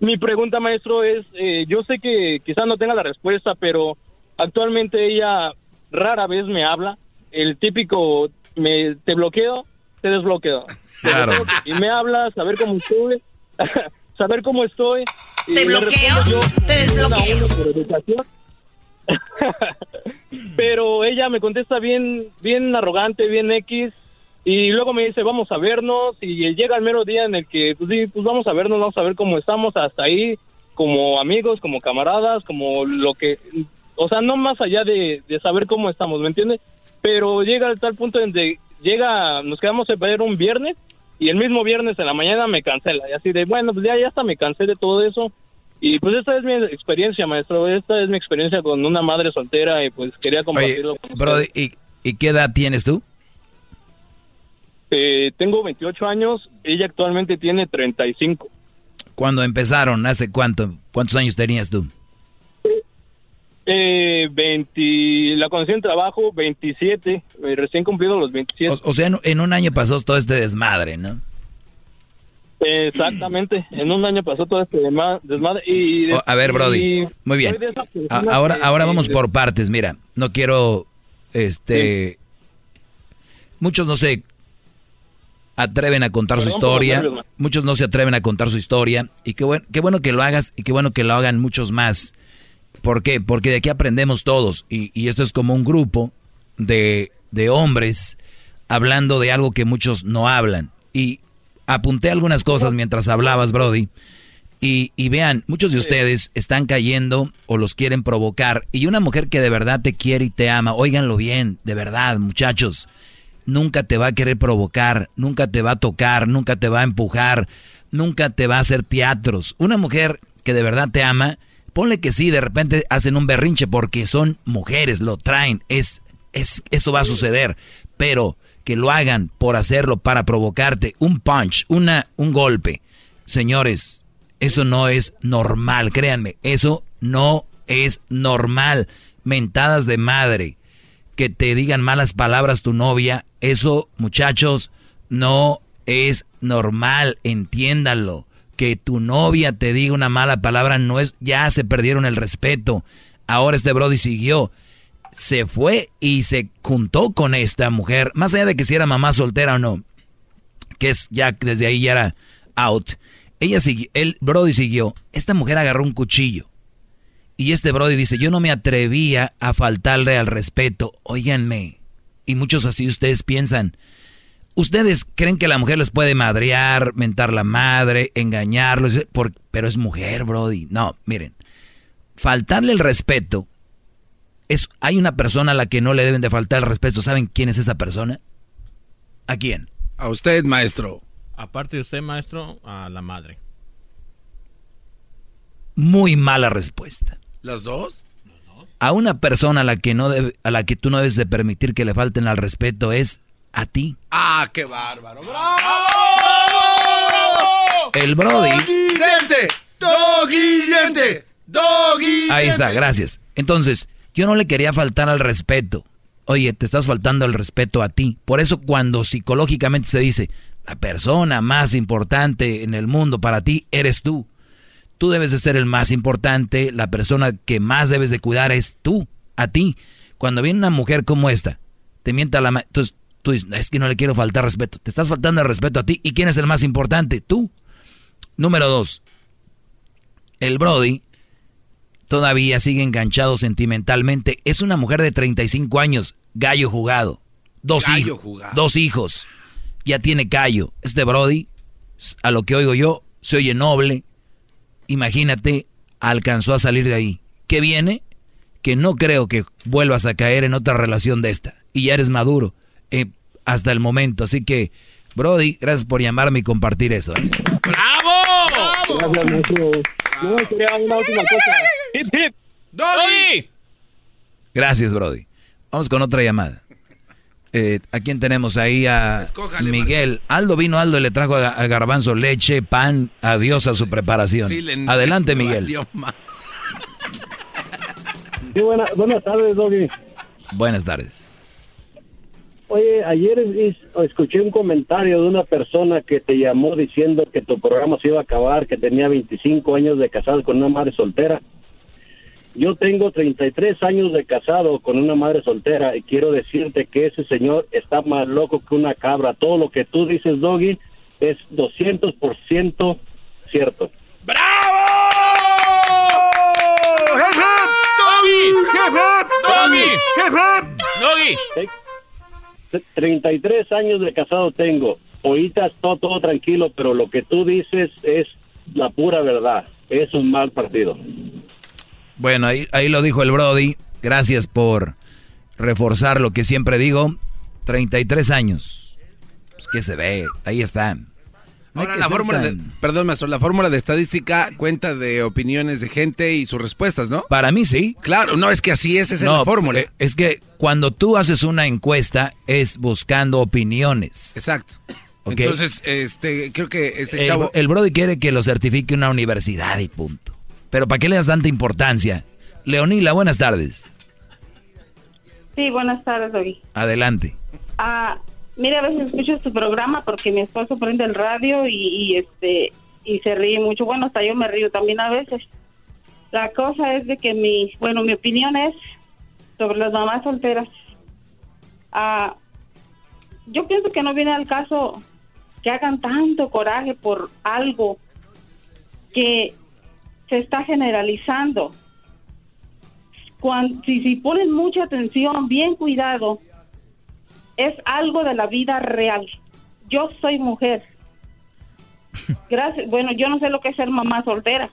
Mi pregunta, maestro, es, eh, yo sé que quizás no tenga la respuesta, pero actualmente ella rara vez me habla. El típico, me, te bloqueo, te desbloqueo. Te Claro. Y me habla, saber cómo estoy, saber cómo estoy. ¿Te bloqueo? yo, ¿Te desbloqueo? una, una. pero ella me contesta bien, bien arrogante, bien X, y luego me dice, vamos a vernos, y llega el mero día en el que, pues sí, pues vamos a vernos, vamos a ver cómo estamos hasta ahí, como amigos, como camaradas, como lo que, o sea, no más allá de, de saber cómo estamos, ¿me entiendes? Pero llega al tal punto en que llega, nos quedamos a ver un viernes, y el mismo viernes en la mañana me cancela, y así de, bueno, pues ya, ya hasta me cansé de todo eso, y pues esta es mi experiencia, maestro, esta es mi experiencia con una madre soltera, y pues quería Oye, compartirlo con Brody, ¿y, ¿y qué edad tienes tú? Eh, tengo 28 años, ella actualmente tiene 35. ¿Cuándo empezaron? ¿Hace cuánto? ¿Cuántos años tenías tú? Eh, 20, la conocí en trabajo, 27, eh, recién cumplido los 27. O, o sea, en, en un año pasó todo este desmadre, ¿no? Exactamente, en un año pasó todo este desmadre. Y, Oh, a ver, Brody, y muy bien. ahora, que- ahora vamos que- por partes. Mira, no quiero, este, muchos no se atreven a contar su Perdón historia, nervios, muchos no se atreven a contar su historia y qué bueno, qué bueno que lo hagas y qué bueno que lo hagan muchos más. ¿Por qué? Porque de aquí aprendemos todos y, y esto es como un grupo de, de hombres hablando de algo que muchos no hablan. Y apunté algunas cosas mientras hablabas, Brody. Y, y vean, muchos de ustedes están cayendo o los quieren provocar. Y una mujer que de verdad te quiere y te ama, óiganlo bien, de verdad, muchachos, nunca te va a querer provocar, nunca te va a tocar, nunca te va a empujar, nunca te va a hacer teatros. Una mujer que de verdad te ama, ponle que sí, de repente hacen un berrinche porque son mujeres, lo traen, es, es, eso va a suceder. Pero que lo hagan por hacerlo, para provocarte, un punch, una, un golpe. Señores, eso no es normal, créanme, eso no es normal. Mentadas de madre, que te digan malas palabras tu novia, eso, muchachos, no es normal, entiéndanlo. Que tu novia te diga una mala palabra no es, ya se perdieron el respeto. Ahora este Brody siguió. Se fue y se juntó con esta mujer, más allá de que si era mamá soltera o no, que es ya desde ahí ya era out. Ella siguió, el Brody siguió. Esta mujer agarró un cuchillo. Y este Brody dice, yo no me atrevía a faltarle al respeto. Óiganme. Y muchos así ustedes piensan. Ustedes creen que la mujer les puede madrear, mentar la madre, engañarlos, pero es mujer, Brody. No, miren. Faltarle el respeto es, hay una persona a la que no le deben de faltar el respeto. ¿Saben quién es esa persona? ¿A quién? A usted, maestro. Aparte de usted, maestro, a la madre. Muy mala respuesta. ¿Las dos? A una persona a la que no debe, a la que tú no debes de permitir que le falten al respeto es a ti. Ah, qué bárbaro. ¡Bravo! El Brody. Doggy diente. Doggy Ahí está, gracias. Entonces, yo no le quería faltar al respeto. Oye, te estás faltando el respeto a ti. Por eso cuando psicológicamente se dice, la persona más importante en el mundo para ti eres tú. Tú debes de ser el más importante, la persona que más debes de cuidar es tú, a ti. Cuando viene una mujer como esta, te mienta la entonces tú dices, es que no le quiero faltar respeto. Te estás faltando el respeto a ti. ¿Y quién es el más importante? Tú. Número dos, el Brody todavía sigue enganchado sentimentalmente. Es una mujer de 35 años, gallo jugado. Dos, hijos, dos hijos. Ya tiene callo. Este Brody, a lo que oigo yo, se oye noble. Imagínate, alcanzó a salir de ahí. ¿Qué viene? Que no creo que vuelvas a caer en otra relación de esta. Y ya eres maduro eh, hasta el momento. Así que, Brody, gracias por llamarme y compartir eso. ¿eh? ¡Bravo! Gracias, Yo quería una última cosa. ¡Hip, hip! ¡Doggy! Gracias, Brody. Vamos con otra llamada. Eh, ¿A quién tenemos ahí? A Miguel. Aldo vino, Aldo y le trajo a, a Garbanzo leche, pan, adiós a su preparación. Sí, Adelante, Miguel. Sí, buena- buenas tardes, Doggy. Buenas tardes. Oye, ayer es- escuché un comentario de una persona que te llamó diciendo que tu programa se iba a acabar, que tenía 25 años de casado con una madre soltera. Yo tengo 33 años de casado con una madre soltera y quiero decirte que ese señor está más loco que una cabra. Todo lo que tú dices, Doggy, es 200% cierto. ¡Doggy! Tre- 33 años de casado tengo. Ahorita está todo tranquilo, pero lo que tú dices es la pura verdad. Es un mal partido. Bueno, ahí, ahí lo dijo el Brody. Gracias por reforzar lo que siempre digo. 33 años. Pues que se ve, ahí está. No hay Ahora la fórmula de, perdón, maestro, la fórmula de estadística cuenta de opiniones de gente y sus respuestas, ¿no? Para mí sí. Claro, no, es que así es, esa es la fórmula. eh, Es que cuando tú haces una encuesta es buscando opiniones. Exacto. Entonces, este, creo que este el, chavo... el Brody quiere que lo certifique una universidad y punto. Pero ¿para qué le das tanta importancia? Leonila, buenas tardes. Sí, buenas tardes, Doggy. Adelante. Ah, mira, a veces escucho tu programa porque mi esposo prende el radio y, y, este y se ríe mucho. Bueno, hasta yo me río también a veces. La cosa es de que mi, bueno, mi opinión es sobre las mamás solteras. Ah, yo pienso que no viene al caso que hagan tanto coraje por algo que se está generalizando. Cuando, si, si ponen mucha atención, bien cuidado, es algo de la vida real. Yo soy mujer. Gracias. Bueno, yo no sé lo que es ser mamá soltera.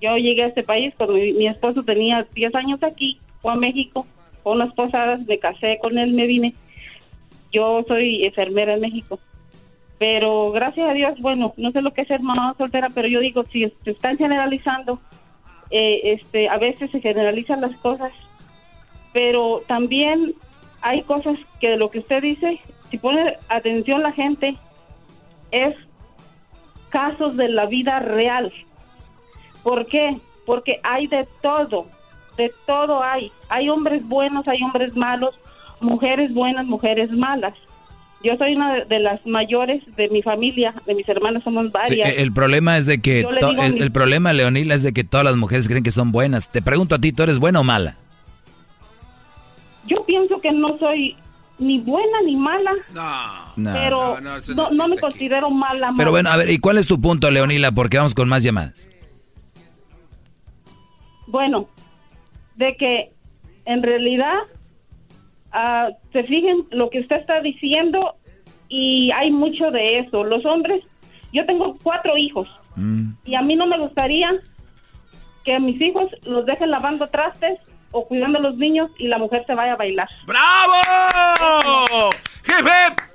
Yo llegué a este país cuando mi, mi esposo tenía 10 años aquí, fue a México, con unas posadas, me casé con él, me vine. Yo soy enfermera en México. Pero gracias a Dios, bueno, no sé lo que es ser mamá soltera, pero yo digo, si se están generalizando, eh, este, a veces se generalizan las cosas, pero también hay cosas que lo que usted dice, si pone atención la gente, es casos de la vida real. ¿Por qué? Porque hay de todo, de todo hay. Hay hombres buenos, hay hombres malos, mujeres buenas, mujeres malas. Yo soy una de- las mayores de mi familia, de mis hermanas somos varias. eh, el problema es de que el, mi- el problema, Leonila, es de que todas las mujeres creen que son buenas. Te pregunto a ti, ¿tú eres buena o mala? yo pienso que no soy ni buena ni mala, No. pero no, no, no no me aquí. considero mala. Pero mala. bueno, a ver, ¿y cuál es tu punto, Leonila? Porque vamos con más llamadas. Bueno, de que en realidad ah, se fijen lo que usted está diciendo y hay mucho de eso. Los hombres, yo tengo cuatro hijos Mm. y a mí no me gustaría que a mis hijos los dejen lavando trastes o cuidando a los niños y la mujer se vaya a bailar. ¡Bravo! ¡Jefe!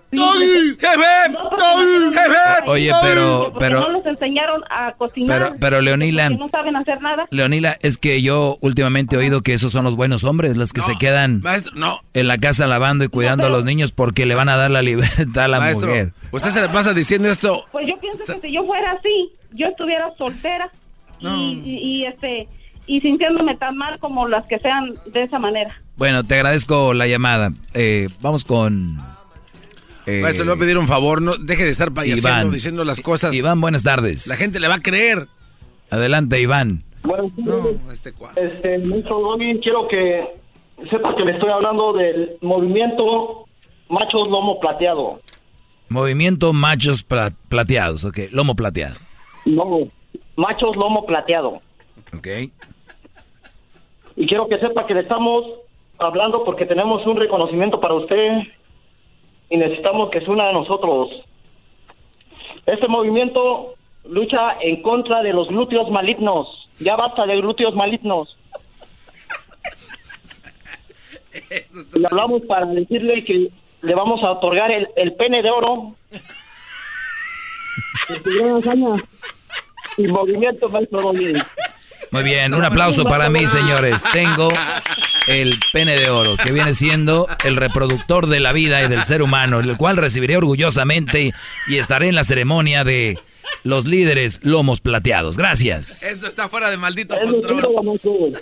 Oye, pero, pero, no los enseñaron a cocinar. pero, pero Leonila, porque no saben hacer nada. Leonila, es que yo últimamente he oído que esos son los buenos hombres, los que se quedan Maestro, no. en la casa lavando y cuidando a los niños porque le van a dar la libertad a la Maestro, mujer. usted se le pasa diciendo esto. Pues yo pienso que si yo fuera así, yo estuviera soltera y, y- y, este y sintiéndome tan mal como las que sean de esa manera. Bueno, te agradezco la llamada. Eh, vamos con... eh, Maestro, le voy a pedir un favor, no deje de estar payaseando, Iván. diciendo las cosas. Iván, buenas tardes. La gente le va a creer. Adelante, Iván. Bueno, No, este cuadro. este, Doggy, quiero que sepa que le estoy hablando del movimiento Machos Lomo Plateado. Movimiento machos pla- plateados, ok. Lomo plateado. No, Machos Lomo Plateado. Ok. Y quiero que sepa que le estamos hablando porque tenemos un reconocimiento para usted y necesitamos que se una a nosotros. Este movimiento lucha en contra de los glúteos malignos. Ya basta de glúteos malignos. Le hablamos para decirle que le vamos a otorgar el, el pene de oro. Y movimiento, maestro. Muy bien, un aplauso para mí, señores. Tengo el pene de oro, que viene siendo el reproductor de la vida y del ser humano, el cual recibiré orgullosamente y estaré en la ceremonia de los líderes lomos plateados. Gracias. Esto está fuera de maldito Es control.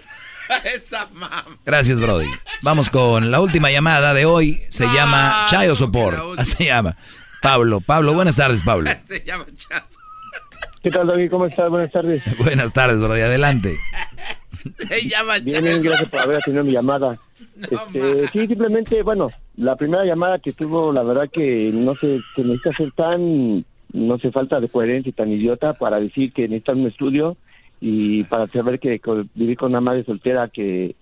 Gracias, Brody. Vamos con la última llamada de hoy. Se llama Chayo Sopor. Así se llama. Pablo. Pablo, buenas tardes, Pablo. Se llama Chazo. ¿Qué tal, Doggy? ¿Cómo estás? Buenas tardes. Buenas tardes, Brody. Adelante. Se llama Bien, bien, gracias por haber atendido mi llamada. Este, sí, simplemente, bueno, la primera llamada que tuvo, la verdad que no sé, se necesita ser tan, no sé, falta de coherencia y tan idiota para decir que necesitan un estudio y para saber que con- vivir con una madre soltera que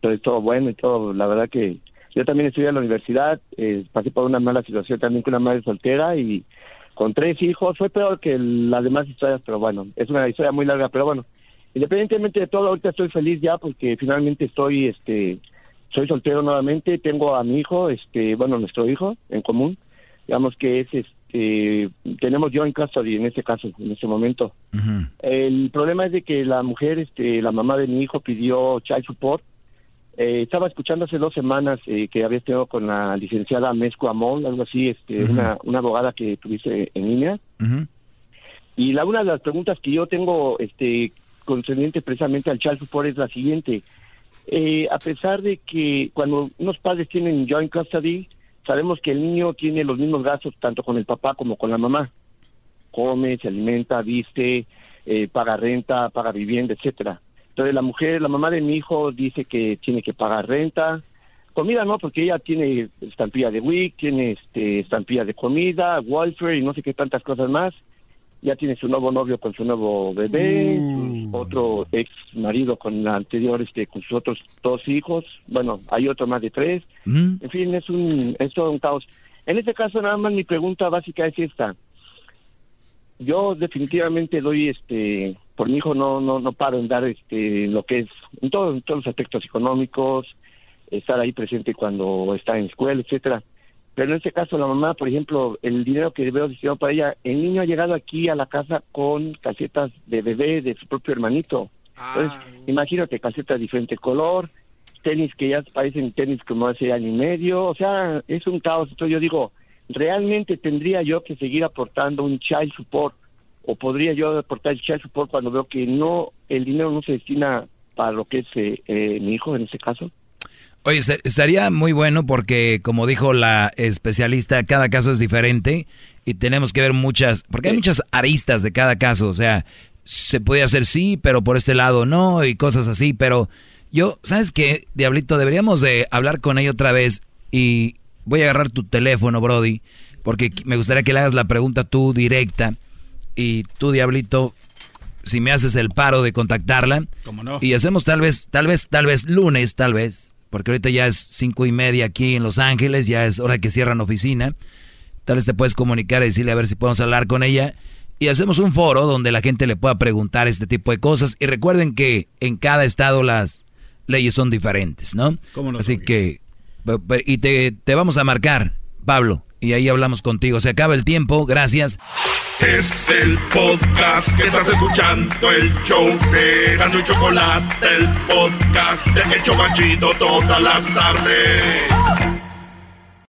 todo es todo bueno y todo, la verdad que yo también estudié en la universidad, eh, pasé por una mala situación también con una madre soltera y con tres hijos, fue peor que las demás historias, pero bueno, es una historia muy larga, pero bueno, independientemente de todo, ahorita estoy feliz ya porque finalmente estoy, este, soy soltero nuevamente, tengo a mi hijo, este, bueno, nuestro hijo en común, digamos que es, este, tenemos yo en custody en este caso, en este momento. El problema es de que la mujer, este, la mamá de mi hijo pidió child support. Eh, estaba escuchando hace dos semanas eh, que habías tenido con la licenciada Mezco Amol, algo así, este, una, una abogada que tuviste en línea. Y la una de las preguntas que yo tengo, este, concerniente precisamente al child support es la siguiente. Eh, a pesar de que cuando unos padres tienen joint custody, sabemos que el niño tiene los mismos gastos tanto con el papá como con la mamá. Come, se alimenta, viste, eh, paga renta, paga vivienda, etcétera. Entonces la mujer, la mamá de mi hijo dice que tiene que pagar renta, comida no, porque ella tiene estampilla de WIC, tiene este, estampilla de comida, welfare y no sé qué tantas cosas más. Ya tiene su nuevo novio con su nuevo bebé, su otro ex marido con la anterior, este, con sus otros dos hijos. Bueno, hay otro más de tres. Ujú. En fin, es un, es todo un caos. En este caso, nada más mi pregunta básica es esta. Yo definitivamente doy, este, por mi hijo no, no, no paro en dar, este, lo que es, en, todo, en todos los aspectos económicos, estar ahí presente cuando está en escuela, etcétera. Pero en este caso, la mamá, por ejemplo, el dinero que veo destinado para ella, el niño ha llegado aquí a la casa con calcetas de bebé de su propio hermanito. Entonces, imagínate, calcetas de diferente color, tenis que ya parecen tenis como hace año y medio, o sea, es un caos. Entonces yo digo, ¿realmente tendría yo que seguir aportando un child support? ¿O podría yo aportar el child support cuando veo que no, el dinero no se destina para lo que es eh, eh, mi hijo en este caso? Oye, estaría muy bueno porque, como dijo la especialista, cada caso es diferente y tenemos que ver muchas, porque hay muchas aristas de cada caso, o sea, se puede hacer sí, pero por este lado no y cosas así, pero Yo, ¿sabes qué, Diablito? Deberíamos de hablar con ella otra vez y voy a agarrar tu teléfono, Brody, porque me gustaría que le hagas la pregunta tú directa y tú, Diablito, si me haces el paro de contactarla. ¿Cómo no? Y hacemos tal vez, tal vez, tal vez lunes, tal vez, porque ahorita ya es cinco y media aquí en Los Ángeles, ya es hora que cierran oficina. Tal vez te puedes comunicar y decirle a ver si podemos hablar con ella. Y hacemos un foro donde la gente le pueda preguntar este tipo de cosas. Y recuerden que en cada estado las leyes son diferentes, ¿no? ¿Cómo no, Así que, y te, te vamos a marcar, Pablo, y ahí hablamos contigo. Se acaba el tiempo, gracias. Es el podcast que estás escuchando, el show de Gano y Chocolate, el podcast de El Chobachito todas las tardes.